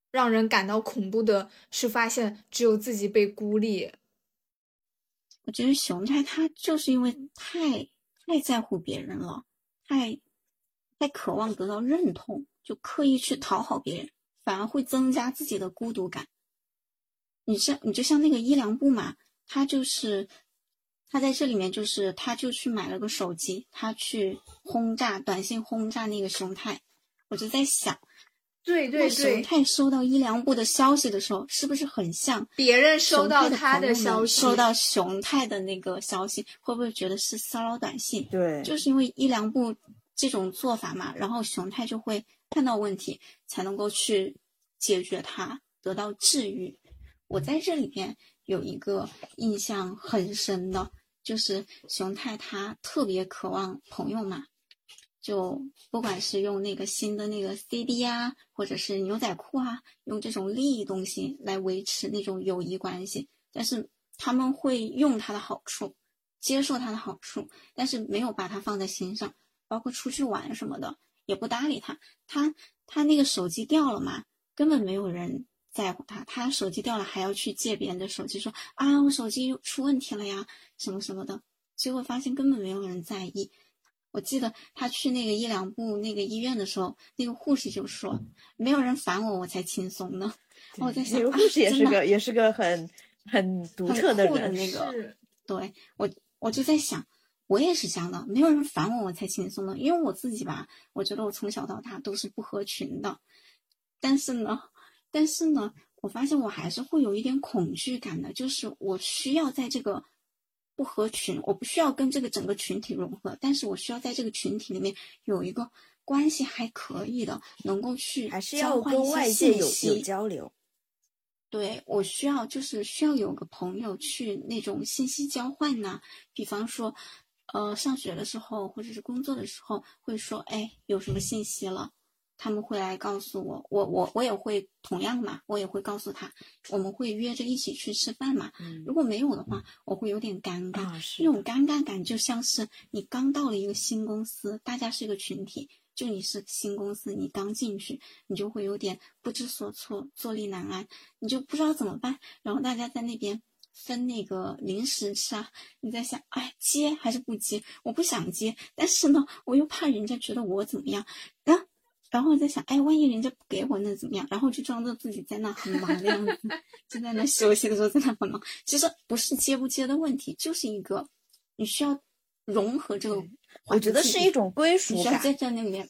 让人感到恐怖的是，发现只有自己被孤立。我觉得熊太他就是因为太太在乎别人了。太太渴望得到认同，就刻意去讨好别人，反而会增加自己的孤独感。你像你就像那个伊良布嘛，他就是他在这里面就是他就去买了个手机，他去轰炸短信轰炸那个熊太。我就在想，对对对，熊太收到伊良部的消息的时候，是不是很像别人收到他的消息，收到熊太的那个消息，会不会觉得是骚扰短信？对，就是因为伊良部这种做法嘛，然后熊太就会看到问题，才能够去解决它，得到治愈。我在这里边有一个印象很深的，就是熊太他特别渴望朋友嘛，就不管是用那个新的那个 CD 啊，或者是牛仔裤啊，用这种利益东西来维持那种友谊关系，但是他们会用他的好处，接受他的好处，但是没有把他放在心上，包括出去玩什么的也不搭理他。他他那个手机掉了嘛，根本没有人在乎他。他手机掉了还要去借别人的手机，说啊我手机出问题了呀，什么什么的。结果发现根本没有人在意。我记得他去那个医疗部那个医院的时候，那个护士就说：“没有人烦我，我才轻松呢。”我在想，那个护士也是个、也是个很很独特的人。人。那个，对我我就在想，我也是这样的，没有人烦我，我才轻松呢。因为我自己吧，我觉得我从小到大都是不合群的，但是呢，但是呢，我发现我还是会有一点恐惧感的，就是我需要在这个。不合群，我不需要跟这个整个群体融合，但是我需要在这个群体里面有一个关系还可以的，能够去还是要跟外界有有交流。对我需要就是需要有个朋友去那种信息交换呐，比方说，呃，上学的时候或者是工作的时候会说，哎，有什么信息了。他们会来告诉我，我我我也会同样嘛，我也会告诉他，我们会约着一起去吃饭嘛。嗯、如果没有的话，我会有点尴尬，啊、那种尴尬感就像是你刚到了一个新公司，大家是一个群体，就你是新公司，你刚进去，你就会有点不知所措，坐立难安，你就不知道怎么办。然后大家在那边分那个零食吃啊，你在想，哎，接还是不接？我不想接，但是呢，我又怕人家觉得我怎么样，然后。然后我在想，哎，万一人家不给我，那怎么样？然后就装作自己在那很忙的样子，就在那休息的时候在那很忙。其实不是接不接的问题，就是一个你需要融合这个。我觉得是一种归属感。在这里面，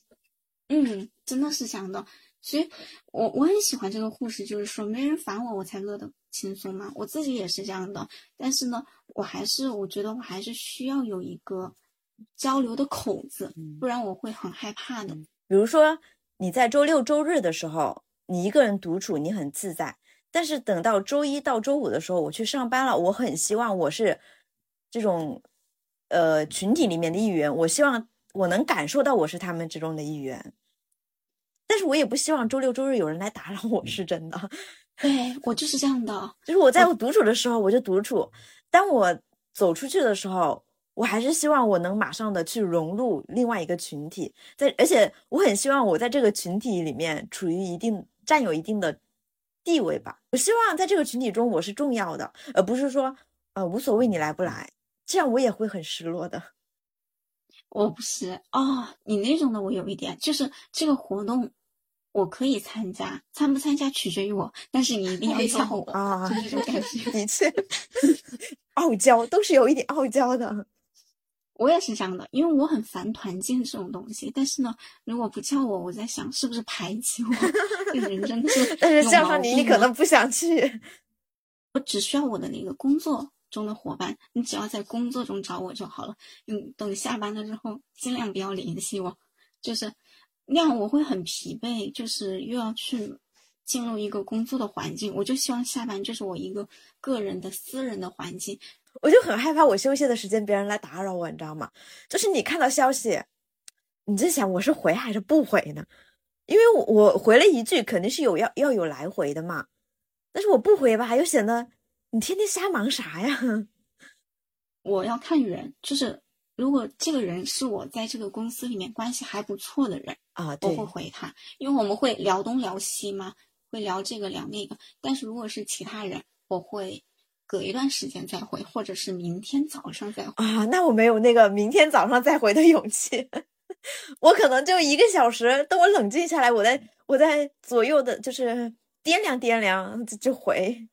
嗯，真的是这样的。所以我我很喜欢这个护士，就是说没人烦我，我才乐得轻松嘛。我自己也是这样的，但是呢，我还是我觉得我还是需要有一个交流的口子，不然我会很害怕的。比如说，你在周六周日的时候，你一个人独处，你很自在。但是等到周一到周五的时候，我去上班了，我很希望我是这种呃群体里面的一员，我希望我能感受到我是他们之中的一员。但是我也不希望周六周日有人来打扰我，是真的。对我就是这样的，就是我在我独处的时候我就独处，当我走出去的时候。我还是希望我能马上的去融入另外一个群体，在而且我很希望我在这个群体里面处于一定占有一定的地位吧。我希望在这个群体中我是重要的，而不是说呃无所谓你来不来，这样我也会很失落的。我不是哦，你那种的我有一点，就是这个活动我可以参加，参不参加取决于我，但是你一定要 叫我啊，就这种感觉。的确，傲娇都是有一点傲娇的。我也是这样的，因为我很烦团建这种东西。但是呢，如果不叫我，我在想是不是排挤我？这个人真的是。但是叫上你，你可能不想去。我只需要我的那个工作中的伙伴，你只要在工作中找我就好了。嗯，等下班了之后，尽量不要联系我，就是那样我会很疲惫，就是又要去进入一个工作的环境。我就希望下班就是我一个个人的私人的环境。我就很害怕，我休息的时间别人来打扰我，你知道吗？就是你看到消息，你在想我是回还是不回呢？因为我我回了一句，肯定是有要要有来回的嘛。但是我不回吧，又显得你天天瞎忙啥呀？我要看人，就是如果这个人是我在这个公司里面关系还不错的人啊，我会回他，因为我们会聊东聊西嘛，会聊这个聊那个。但是如果是其他人，我会。隔一段时间再回，或者是明天早上再回啊？那我没有那个明天早上再回的勇气，我可能就一个小时，等我冷静下来，我再我再左右的，就是掂量掂量就回。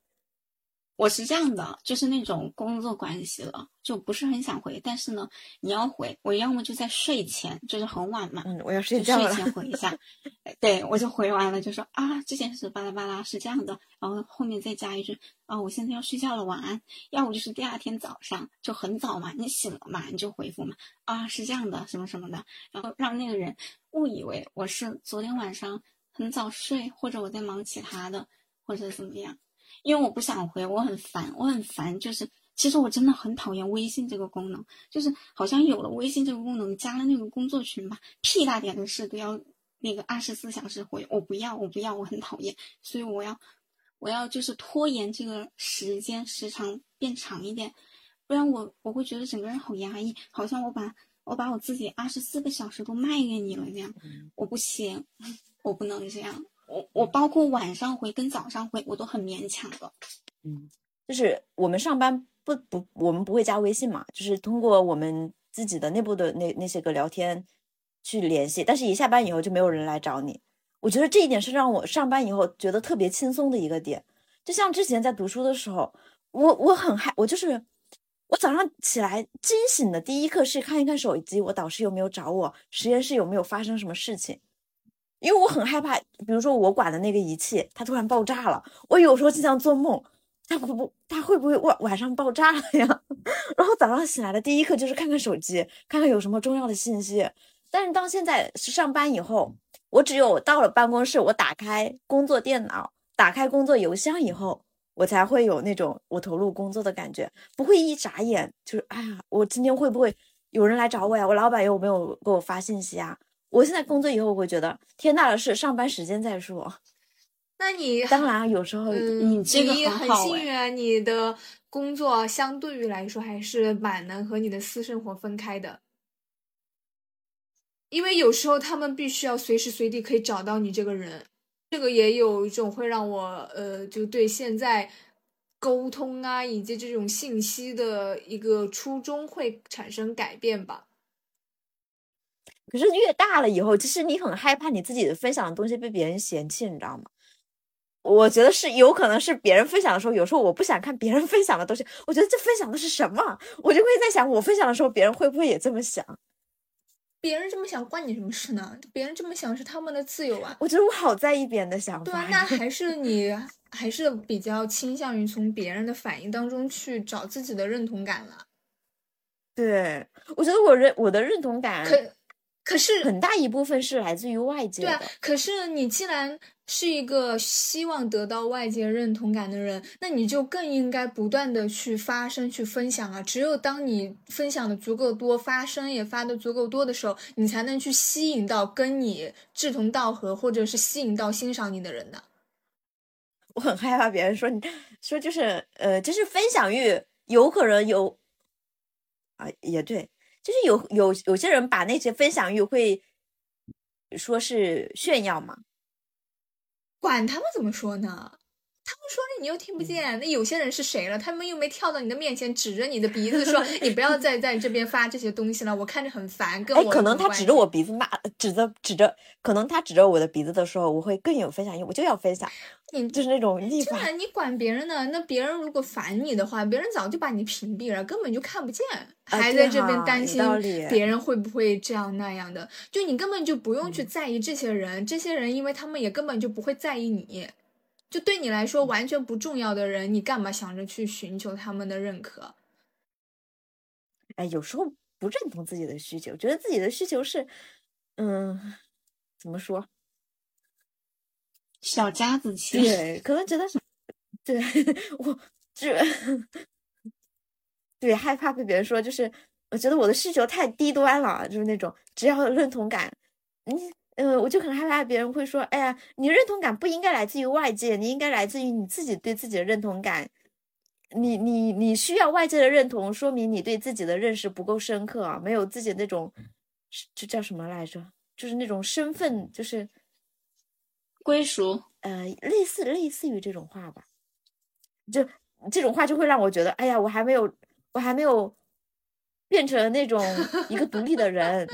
我是这样的，就是那种工作关系了，就不是很想回。但是呢，你要回，我要么就在睡前，就是很晚嘛，嗯，我要睡觉了，睡前回一下。对，我就回完了，就说啊，这件事巴拉巴拉是这样的，然后后面再加一句啊，我现在要睡觉了，晚安。要不就是第二天早上就很早嘛，你醒了嘛，你就回复嘛，啊，是这样的，什么什么的，然后让那个人误以为我是昨天晚上很早睡，或者我在忙其他的，或者怎么样。因为我不想回，我很烦，我很烦。就是其实我真的很讨厌微信这个功能，就是好像有了微信这个功能，加了那个工作群吧，屁大点的事都要那个二十四小时回，我不要，我不要，我很讨厌。所以我要，我要就是拖延这个时间时长变长一点，不然我我会觉得整个人好压抑，好像我把我把我自己二十四个小时都卖给你了那样，我不行，我不能这样。我我包括晚上回跟早上回我都很勉强的，嗯，就是我们上班不不我们不会加微信嘛，就是通过我们自己的内部的那那些个聊天去联系，但是一下班以后就没有人来找你，我觉得这一点是让我上班以后觉得特别轻松的一个点。就像之前在读书的时候，我我很害我就是我早上起来惊醒的第一刻是看一看手机，我导师有没有找我，实验室有没有发生什么事情。因为我很害怕，比如说我管的那个仪器它突然爆炸了，我有时候经常做梦，它会不它会不会晚晚上爆炸了呀？然后早上醒来的第一刻就是看看手机，看看有什么重要的信息。但是当现在是上班以后，我只有到了办公室，我打开工作电脑，打开工作邮箱以后，我才会有那种我投入工作的感觉，不会一眨眼就是哎呀，我今天会不会有人来找我呀？我老板有没有给我发信息啊？我现在工作以后，我会觉得天大的事，上班时间再说。那你当然有时候你这个很幸运啊，你的工作相对于来说还是蛮能和你的私生活分开的，因为有时候他们必须要随时随地可以找到你这个人，这个也有一种会让我呃，就对现在沟通啊以及这种信息的一个初衷会产生改变吧。可是越大了以后，其实你很害怕你自己的分享的东西被别人嫌弃，你知道吗？我觉得是有可能是别人分享的时候，有时候我不想看别人 分享的东西，我觉得这分享的是什么？我就会在想，我分享的时候，别人会不会也这么想？别人这么想关你什么事呢？别人这么想是他们的自由啊。我觉得我好在意别人的想法。对啊，那还是你还是比较倾向于从别人的反应当中去找自己的认同感了。对，我觉得我认我的认同感可。可是很大一部分是来自于外界的。对啊，可是你既然是一个希望得到外界认同感的人，那你就更应该不断的去发声、去分享啊！只有当你分享的足够多，发声也发的足够多的时候，你才能去吸引到跟你志同道合，或者是吸引到欣赏你的人呢。我很害怕别人说你说就是呃，就是分享欲有可能有啊，也对。就是有有有些人把那些分享欲会说是炫耀嘛，管他们怎么说呢？他们说了你又听不见，那有些人是谁了？他们又没跳到你的面前，指着你的鼻子说 你不要再在这边发这些东西了，我看着很烦。跟哎，可能他指着我鼻子骂，指着指着，可能他指着我的鼻子的时候，我会更有分享欲，我就要分享，你就是那种逆反。真的，你管别人呢？那别人如果烦你的话，别人早就把你屏蔽了，根本就看不见，还在这边担心别人会不会这样那样的。就你根本就不用去嗯在意这些人，这些人因为他们也根本就不会在意你，就对你来说完全不重要的人，你干嘛想着去寻求他们的认可？哎，有时候不认同自己的需求，觉得自己的需求是，嗯，怎么说？小家子气。对，可能觉得是，对 我这，对害怕被别人说，就是我觉得我的需求太低端了，就是那种只要有认同感，你呃，我就很害怕别人会说，哎呀，你认同感不应该来自于外界，你应该来自于你自己对自己的认同感。你你你需要外界的认同，说明你对自己的认识不够深刻啊，没有自己那种，是这叫什么来着？就是那种身份，就是归属，呃，类似类似于这种话吧，就这种话就会让我觉得，哎呀，我还没有，我还没有变成那种一个独立的人，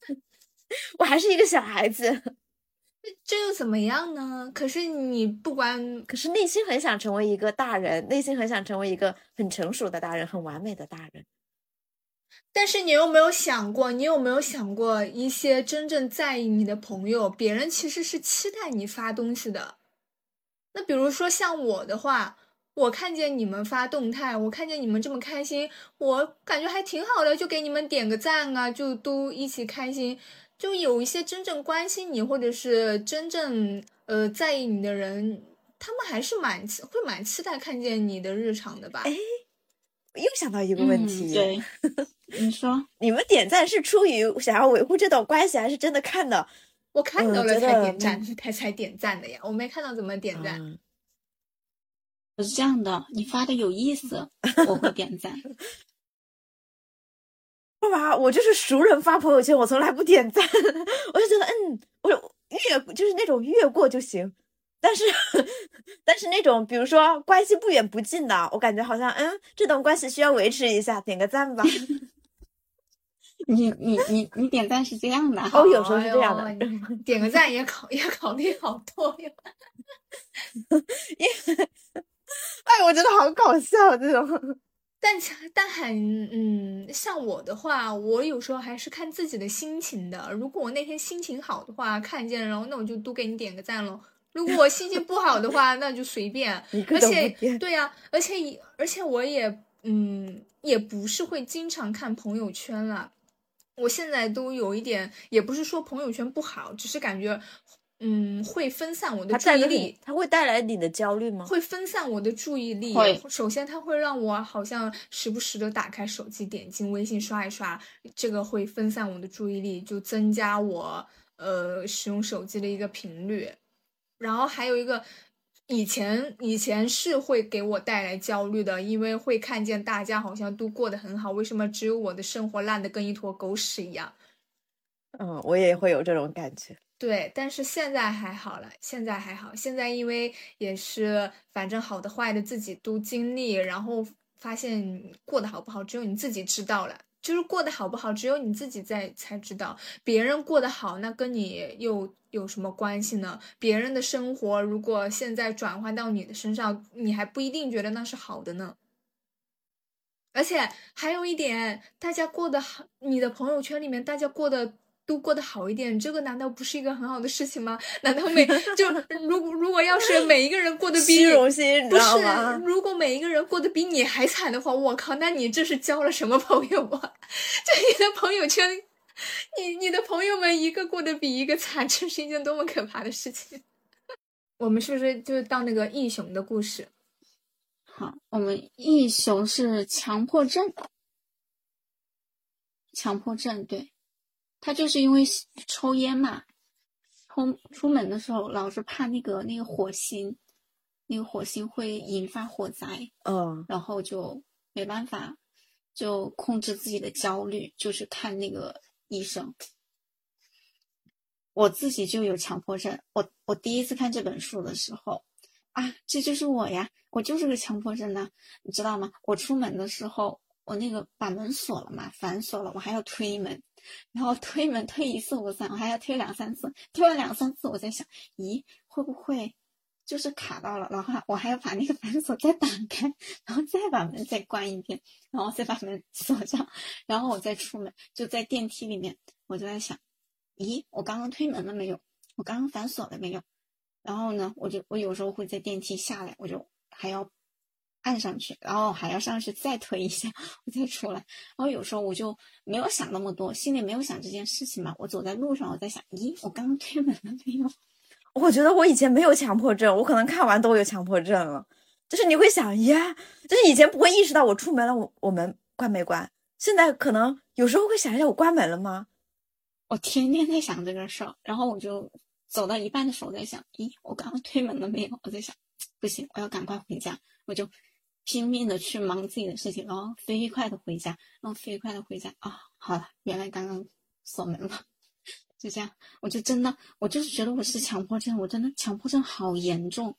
我还是一个小孩子，这又怎么样呢？可是你不管可是内心很想成为一个大人，内心很想成为一个很成熟的大人，很完美的大人。但是你有没有想过，你有没有想过一些真正在意你的朋友，别人其实是期待你发东西的。那比如说像我的话，我看见你们发动态，我看见你们这么开心，我感觉还挺好的，就给你们点个赞啊，就都一起开心。就有一些真正关心你，或者是真正呃在意你的人，他们还是蛮会蛮期待看见你的日常的吧？哎我又想到一个问嗯题，对，你说，你们点赞是出于想要维护这段关系，还是真的看的？我看到嗯了才点赞，才才点赞的呀，我没看到怎么点赞。嗯我是这样的，你发的有意思，我会点赞。干嘛？我就是熟人发朋友圈，我从来不点赞，我就觉得，嗯，我越就是那种越过就行。但是，但是那种比如说关系不远不近的，我感觉好像，嗯，这段关系需要维持一下，点个赞吧。你你你你点赞是这样的，哦，有时候是这样的哎，点个赞也考也考虑好多呀。哎，我觉得好搞笑这种。但其但很嗯，像我的话，我有时候还是看自己的心情的。如果我那天心情好的话，看见然后那我就多给你点个赞喽。如果我心情不好的话，那就随便。而且点对呀、而且也而且我也嗯，也不是会经常看朋友圈了。我现在都有一点，也不是说朋友圈不好，只是感觉嗯会分散我的注意力。它会带来你的焦虑吗？会分散我的注意力。首先，它会让我好像时不时的打开手机，点进微信刷一刷，这个会分散我的注意力，就增加我呃使用手机的一个频率。然后还有一个，以前以前是会给我带来焦虑的，因为会看见大家好像都过得很好，为什么只有我的生活烂的跟一坨狗屎一样？嗯，我也会有这种感觉。对，但是现在还好了，现在还好。现在因为也是，反正好的坏的自己都经历，然后发现过得好不好，只有你自己知道了。就是过得好不好，只有你自己在才知道。别人过得好，那跟你又有什么关系呢？别人的生活如果现在转换到你的身上，你还不一定觉得那是好的呢。而且还有一点，大家过得好，你的朋友圈里面大家过得都过得好一点，这个难道不是一个很好的事情吗？难道每就 如果如果要是每一个人过得比虚你荣不知道是吗？，如果每一个人过得比你还惨的话，我靠，那你这是交了什么朋友啊？就你的朋友圈，你你的朋友们一个过得比一个惨，这是一件多么可怕的事情。我们是不是就到那个义雄的故事？好，我们义雄是强迫症，强迫症，对，他就是因为抽烟嘛，出出门的时候老是怕那个那个火星，那个火星会引发火灾，嗯，然后就没办法，就控制自己的焦虑，就是看那个医生。我自己就有强迫症，我我第一次看这本书的时候，啊，这就是我呀，我就是个强迫症呢，你知道吗？我出门的时候，我那个把门锁了嘛，反锁了，我还要推门，然后推门推一次不算，我还要推两三次，推了两三次，我在想，咦，会不会就是卡到了？然后我还要把那个反锁再打开，然后再把门再关一遍，然后再把门锁上，然后我再出门，就在电梯里面，我就在想，咦，我刚刚推门了没有？我刚刚反锁了没有？然后呢，我就我有时候会在电梯下来，我就还要按上去，然后还要上去再推一下，我 再出来。然后有时候我就没有想那么多，心里没有想这件事情嘛。我走在路上，我在想，咦，我刚刚推门了没有？我觉得我以前没有强迫症，我可能看完都有强迫症了。就是你会想呀，就是以前不会意识到我出门了，我我门关没关？现在可能有时候会想一下，我关门了吗？我天天在想这个事儿，然后我就。走到一半的时候，我在想，咦，我刚刚推门了没有？我在想，不行，我要赶快回家，我就拼命的去忙自己的事情，然后飞快的回家，然后飞快的回家啊！好了，原来刚刚锁门了，就这样，我就真的，我就是觉得我是强迫症，我真的强迫症好严重。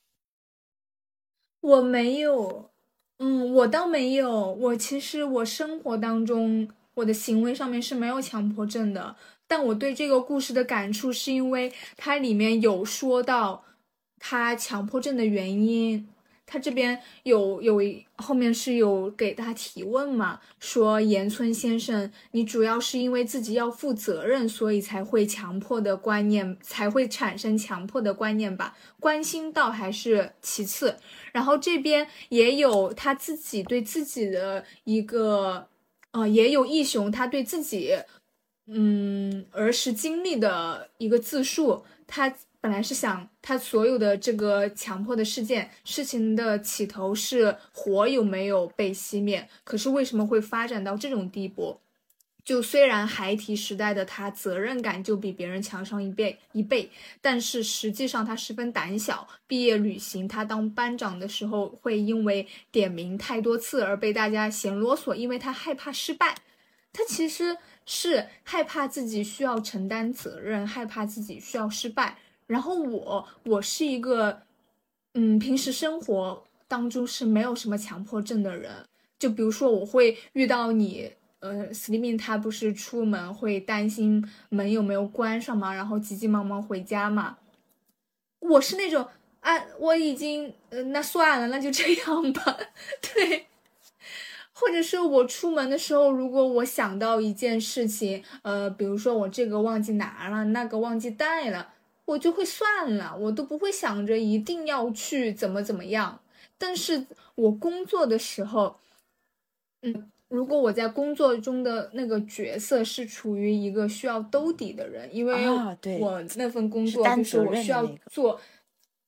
我没有，嗯，我倒没有，我其实我生活当中，我的行为上面是没有强迫症的。但我对这个故事的感触，是因为它里面有说到他强迫症的原因。他这边有有后面是有给他提问嘛？说岩村先生，你主要是因为自己要负责任，所以才会强迫的观念，才会产生强迫的观念吧？关心倒还是其次。然后这边也有他自己对自己的一个，呃，也有义雄他对自己。嗯，儿时经历的一个自述，他本来是想他所有的这个强迫的事件事情的起头是火有没有被熄灭，可是为什么会发展到这种地步？就虽然孩提时代的他责任感就比别人强上一倍一倍，但是实际上他十分胆小。毕业旅行他当班长的时候会因为点名太多次而被大家嫌啰嗦，因为他害怕失败。他其实。是害怕自己需要承担责任，害怕自己需要失败。然后我，我是一个，嗯，平时生活当中是没有什么强迫症的人。就比如说，我会遇到你，呃，Slimming 他不是出门会担心门有没有关上吗？然后急急忙忙回家嘛。我是那种，啊，我已经，呃，那算了，那就这样吧。对。或者是我出门的时候，如果我想到一件事情，呃，比如说我这个忘记拿了，那个忘记带了，我就会算了，我都不会想着一定要去怎么怎么样。但是我工作的时候，嗯，如果我在工作中的那个角色是处于一个需要兜底的人，因为我那份工作就是我需要做，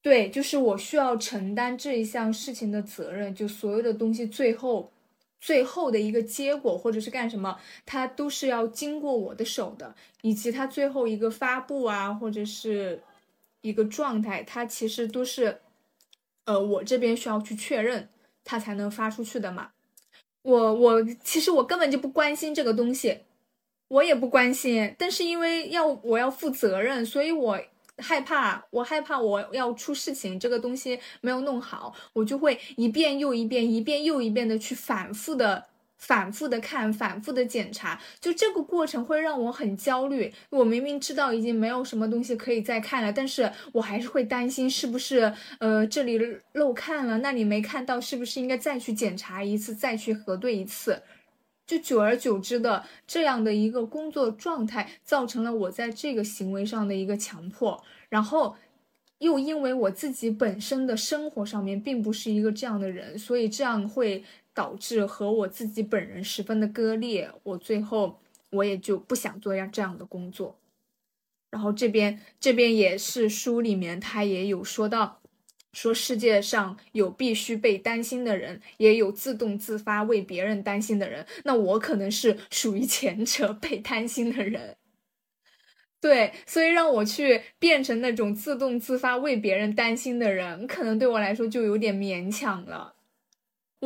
对，就是我需要承担这一项事情的责任，就所有的东西最后。最后的一个结果，或者是干什么，它都是要经过我的手的，以及它最后一个发布啊，或者是一个状态，它其实都是，呃，我这边需要去确认，它才能发出去的嘛。我我其实我根本就不关心这个东西，我也不关心，但是因为要我要负责任，所以我。害怕，我害怕我要出事情，这个东西没有弄好，我就会一遍又一遍，一遍又一遍的去反复的、反复的看，反复的检查，就这个过程会让我很焦虑。我明明知道已经没有什么东西可以再看了，但是我还是会担心是不是呃这里漏看了，那里没看到，是不是应该再去检查一次，再去核对一次？就久而久之的这样的一个工作状态，造成了我在这个行为上的一个强迫，然后又因为我自己本身的生活上面并不是一个这样的人，所以这样会导致和我自己本人十分的割裂。我最后我也就不想做样这样的工作。然后这边这边也是书里面他也有说到。说世界上有必须被担心的人，也有自动自发为别人担心的人。那我可能是属于前者，被担心的人。对，所以让我去变成那种自动自发为别人担心的人，可能对我来说就有点勉强了。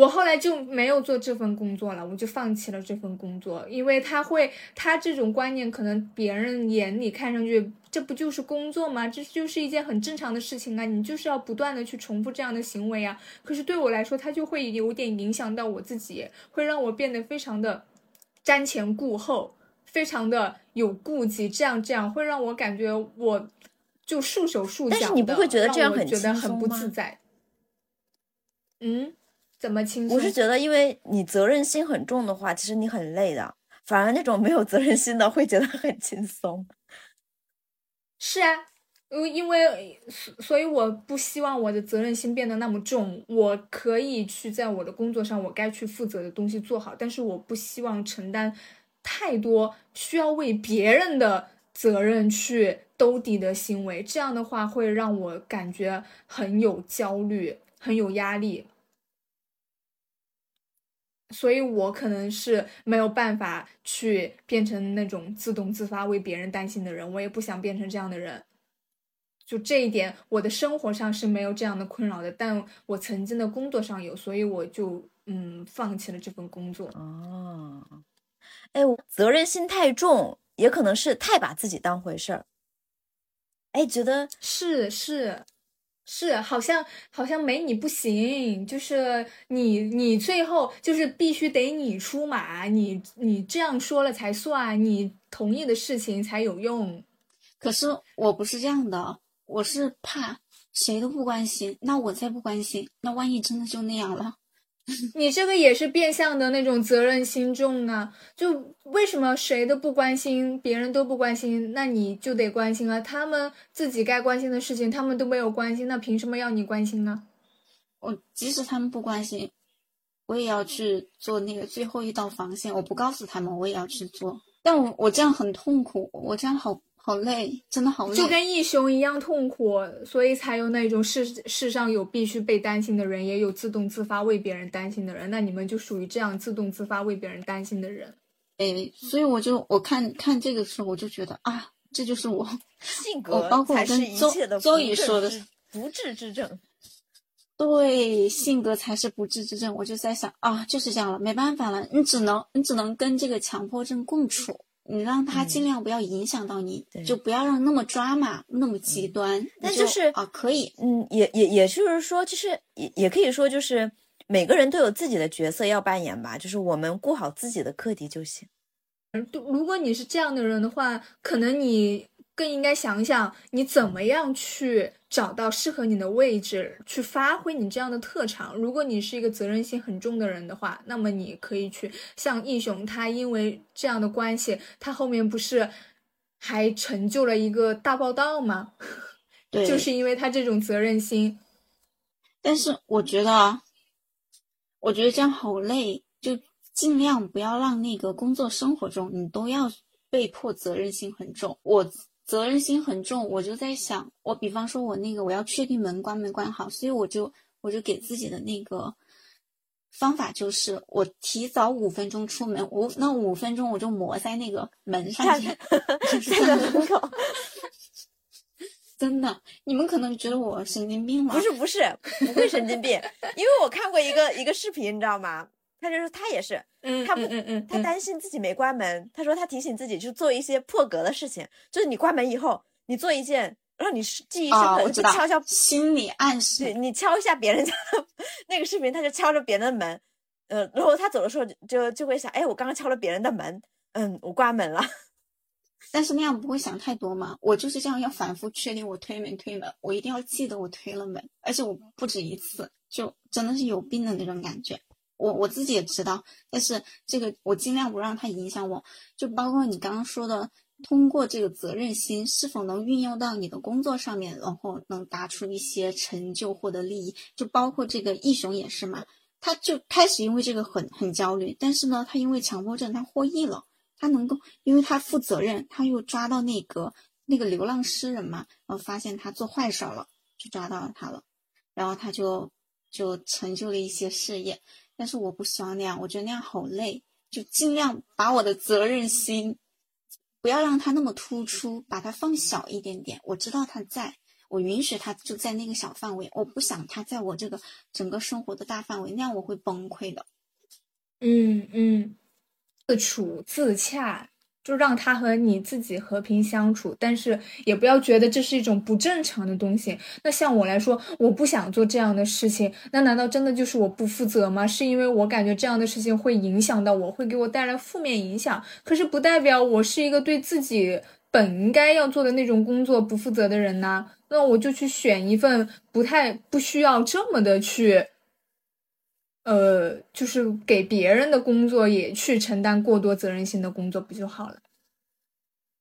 我后来就没有做这份工作了，我就放弃了这份工作，因为他会，他这种观念可能别人眼里看上去，这不就是工作吗？这就是一件很正常的事情啊，你就是要不断的去重复这样的行为啊。可是对我来说，他就会有点影响到我自己，会让我变得非常的瞻前顾后，非常的有顾忌，这样这样会让我感觉我就束手束脚的，但是你不会觉得这样很觉得很不自在？嗯，怎么轻松？我是觉得，因为你责任心很重的话，其实你很累的。反而那种没有责任心的会觉得很轻松。是啊，因因为所所以我不希望我的责任心变得那么重。我可以去在我的工作上，我该去负责的东西做好，但是我不希望承担太多需要为别人的责任去兜底的行为。这样的话会让我感觉很有焦虑，很有压力。所以我可能是没有办法去变成那种自动自发为别人担心的人，我也不想变成这样的人。就这一点，我的生活上是没有这样的困扰的，但我曾经的工作上有，所以我就嗯放弃了这份工作。哦，哎，我责任心太重，也可能是太把自己当回事儿。哎，觉得是是是，好像好像没你不行，就是你你最后就是必须得你出马，你你这样说了才算，你同意的事情才有用。可是我不是这样的，我是怕谁都不关心，那我再不关心，那万一真的就那样了，你这个也是变相的那种责任心重啊！就为什么谁都不关心，别人都不关心，那你就得关心啊？他们自己该关心的事情，他们都没有关心，那凭什么要你关心呢？我即使他们不关心，我也要去做那个最后一道防线，我不告诉他们，我也要去做。但我我这样很痛苦，我这样好好累，真的好累。就跟义雄一样痛苦，所以才有那种世世上有必须被担心的人，也有自动自发为别人担心的人。那你们就属于这样自动自发为别人担心的人。哎，所以我就我看看这个时候，我就觉得啊，这就是我 性我格包括跟周是一切的周宇说的不治之症。对，性格才是不治之症。我就在想啊，就是这样了，没办法了，你只能你只能跟这个强迫症共处，你让他尽量不要影响到你，对就不要让那么抓马，那么极端。你但就是啊，可以，嗯，也也也就是说，就是也也可以说，就是每个人都有自己的角色要扮演吧，就是我们顾好自己的课题就行。如果你是这样的人的话，可能你更应该想想，你怎么样去找到适合你的位置，去发挥你这样的特长。如果你是一个责任心很重的人的话，那么你可以去像义雄，他因为这样的关系，他后面不是还成就了一个大报道吗？对，就是因为他这种责任心。但是我觉得啊，我觉得这样好累，就尽量不要让那个工作生活中你都要被迫责任心很重。我责任心很重，我就在想，我比方说我那个我要确定门关没关好，所以我就我就给自己的那个方法就是，我提早五分钟出门，我那五分钟我就磨在那个门上站去，站在门口，真的，你们可能觉得我神经病了，不是不是不会神经病，因为我看过一个一个视频，你知道吗？他就说他也是，嗯，他不嗯嗯他担心自己没关门，他说他提醒自己去做一些破格的事情，就是你关门以后，你做一件让你是记忆深啊，刻，我知道，你去敲敲心理暗对示，你敲一下别人家的那个视频，他就敲着别人的门，呃，然后他走的时候就就就会想，哎，我刚刚敲了别人的门，嗯，我关门了，但是那样不会想太多嘛？我就是这样，要反复确定我推没推门，我一定要记得我推了门，而且我不止一次，就真的是有病的那种感觉。我我自己也知道，但是这个我尽量不让它影响我。就包括你刚刚说的，通过这个责任心是否能运用到你的工作上面，然后能达出一些成就，获得利益。就包括这个义雄也是嘛，他就开始因为这个很很焦虑，但是呢，他因为强迫症，他获益了。他能够，因为他负责任，他又抓到那个那个流浪诗人嘛，然后发现他做坏事了，就抓到了他了，然后他就就成就了一些事业。但是我不希望那样，我觉得那样好累，就尽量把我的责任心不要让它那么突出，把它放小一点点。我知道它在，我允许它就在那个小范围，我不想它在我这个整个生活的大范围，那样我会崩溃的。嗯嗯，自处自洽。就让他和你自己和平相处，但是也不要觉得这是一种不正常的东西。那像我来说，我不想做这样的事情，那难道真的就是我不负责吗？是因为我感觉这样的事情会影响到我，会给我带来负面影响。可是不代表我是一个对自己本应该要做的那种工作不负责的人呐。那我就去选一份不太不需要这么的去。呃，就是给别人的工作也去承担过多责任心的工作不就好了？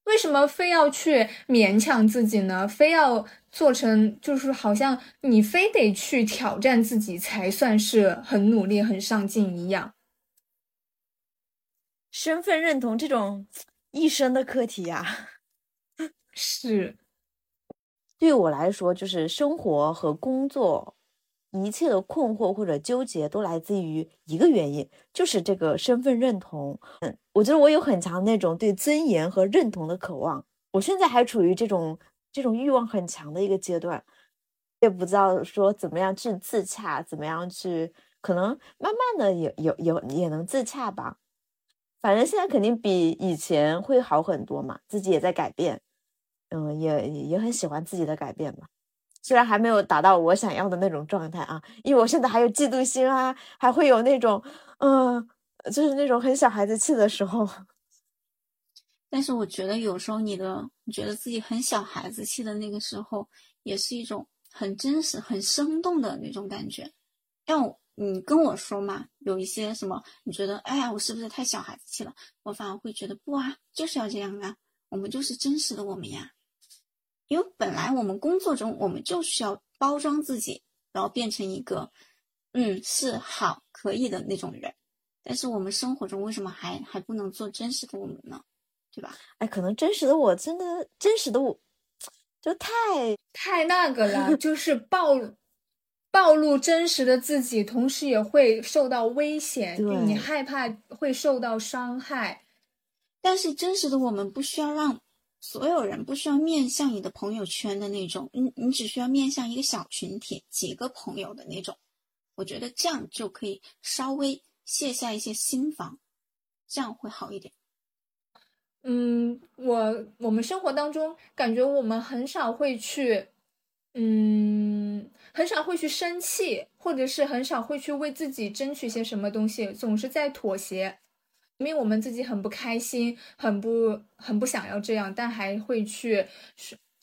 为什么非要去勉强自己呢？非要做成就是好像你非得去挑战自己才算是很努力、很上进一样？身份认同这种一生的课题呀，是对我来说，就是生活和工作。一切的困惑或者纠结都来自于一个原因，就是这个身份认同。嗯，我觉得我有很强那种对尊严和认同的渴望。我现在还处于这种这种欲望很强的一个阶段，也不知道说怎么样去自洽，怎么样去，可能慢慢的也有有也能自洽吧。反正现在肯定比以前会好很多嘛，自己也在改变，嗯，也也很喜欢自己的改变吧。虽然还没有达到我想要的那种状态啊，因为我现在还有嫉妒心啊，还会有那种，嗯，就是那种很小孩子气的时候。但是我觉得有时候你的，你觉得自己很小孩子气的那个时候，也是一种很真实、很生动的那种感觉。要你跟我说嘛，有一些什么，你觉得，哎呀，我是不是太小孩子气了？我反而会觉得不啊，就是要这样啊，我们就是真实的我们呀。因为本来我们工作中我们就需要包装自己，然后变成一个，嗯，是好可以的那种人。但是我们生活中为什么还还不能做真实的我们呢？对吧？哎，可能真实的我真的真实的我，就太太那个了，就是暴暴露真实的自己，同时也会受到危险，你害怕会受到伤害。但是真实的我们不需要让。所有人不需要面向你的朋友圈的那种，你你只需要面向一个小群体，几个朋友的那种，我觉得这样就可以稍微卸下一些心防，这样会好一点。嗯，我我们生活当中感觉我们很少会去，嗯，很少会去生气，或者是很少会去为自己争取些什么东西，总是在妥协。明明我们自己很不开心，很不很不想要这样，但还会去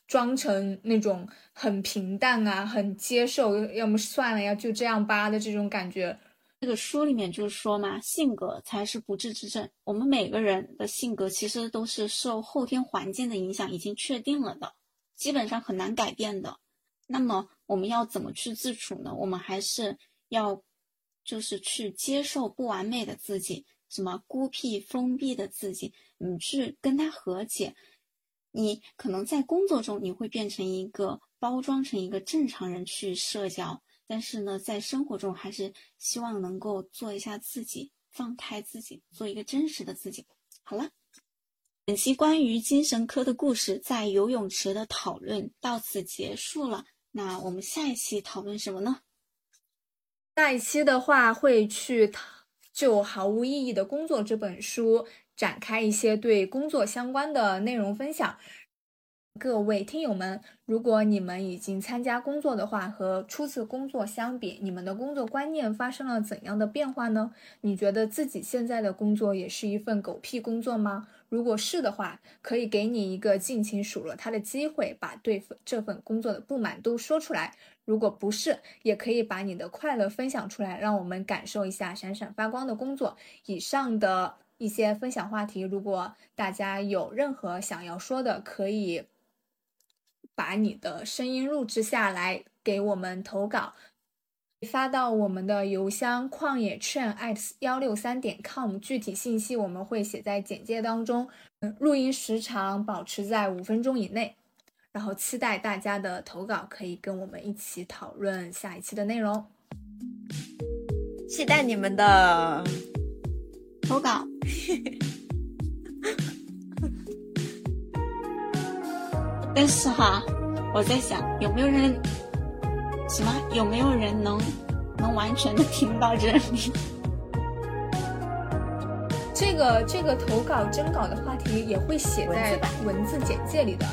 装成那种很平淡啊，很接受，要么算了呀，就这样吧的这种感觉。这个书里面就是说嘛，性格才是不治之症。我们每个人的性格其实都是受后天环境的影响，已经确定了的，基本上很难改变的。那么我们要怎么去自处呢？我们还是要就是去接受不完美的自己。什么孤僻封闭的自己，你去跟他和解，你可能在工作中你会变成一个包装成一个正常人去社交，但是呢，在生活中还是希望能够做一下自己，放开自己，做一个真实的自己。好了，本期关于精神科的故事在游泳池的讨论到此结束了。那我们下一期讨论什么呢？下一期的话会去讨。就毫无意义的工作这本书展开一些对工作相关的内容分享。各位听友们，如果你们已经参加工作的话，和初次工作相比，你们的工作观念发生了怎样的变化呢？你觉得自己现在的工作也是一份狗屁工作吗？如果是的话，可以给你一个尽情数落他的机会，把对这份工作的不满都说出来。如果不是，也可以把你的快乐分享出来，让我们感受一下闪闪发光的工作。以上的一些分享话题，如果大家有任何想要说的，可以把你的声音录制下来给我们投稿，发到我们的邮箱旷野券 at 幺六三点 com，具体信息我们会写在简介当中。嗯，录音时长保持在五分钟以内。然后期待大家的投稿，可以跟我们一起讨论下一期的内容。期待你们的投稿。但是哈，我在想有没有人什么有没有人能能完全的听到这里？这个这个投稿征稿的话题也会写在文字版文字简介里的，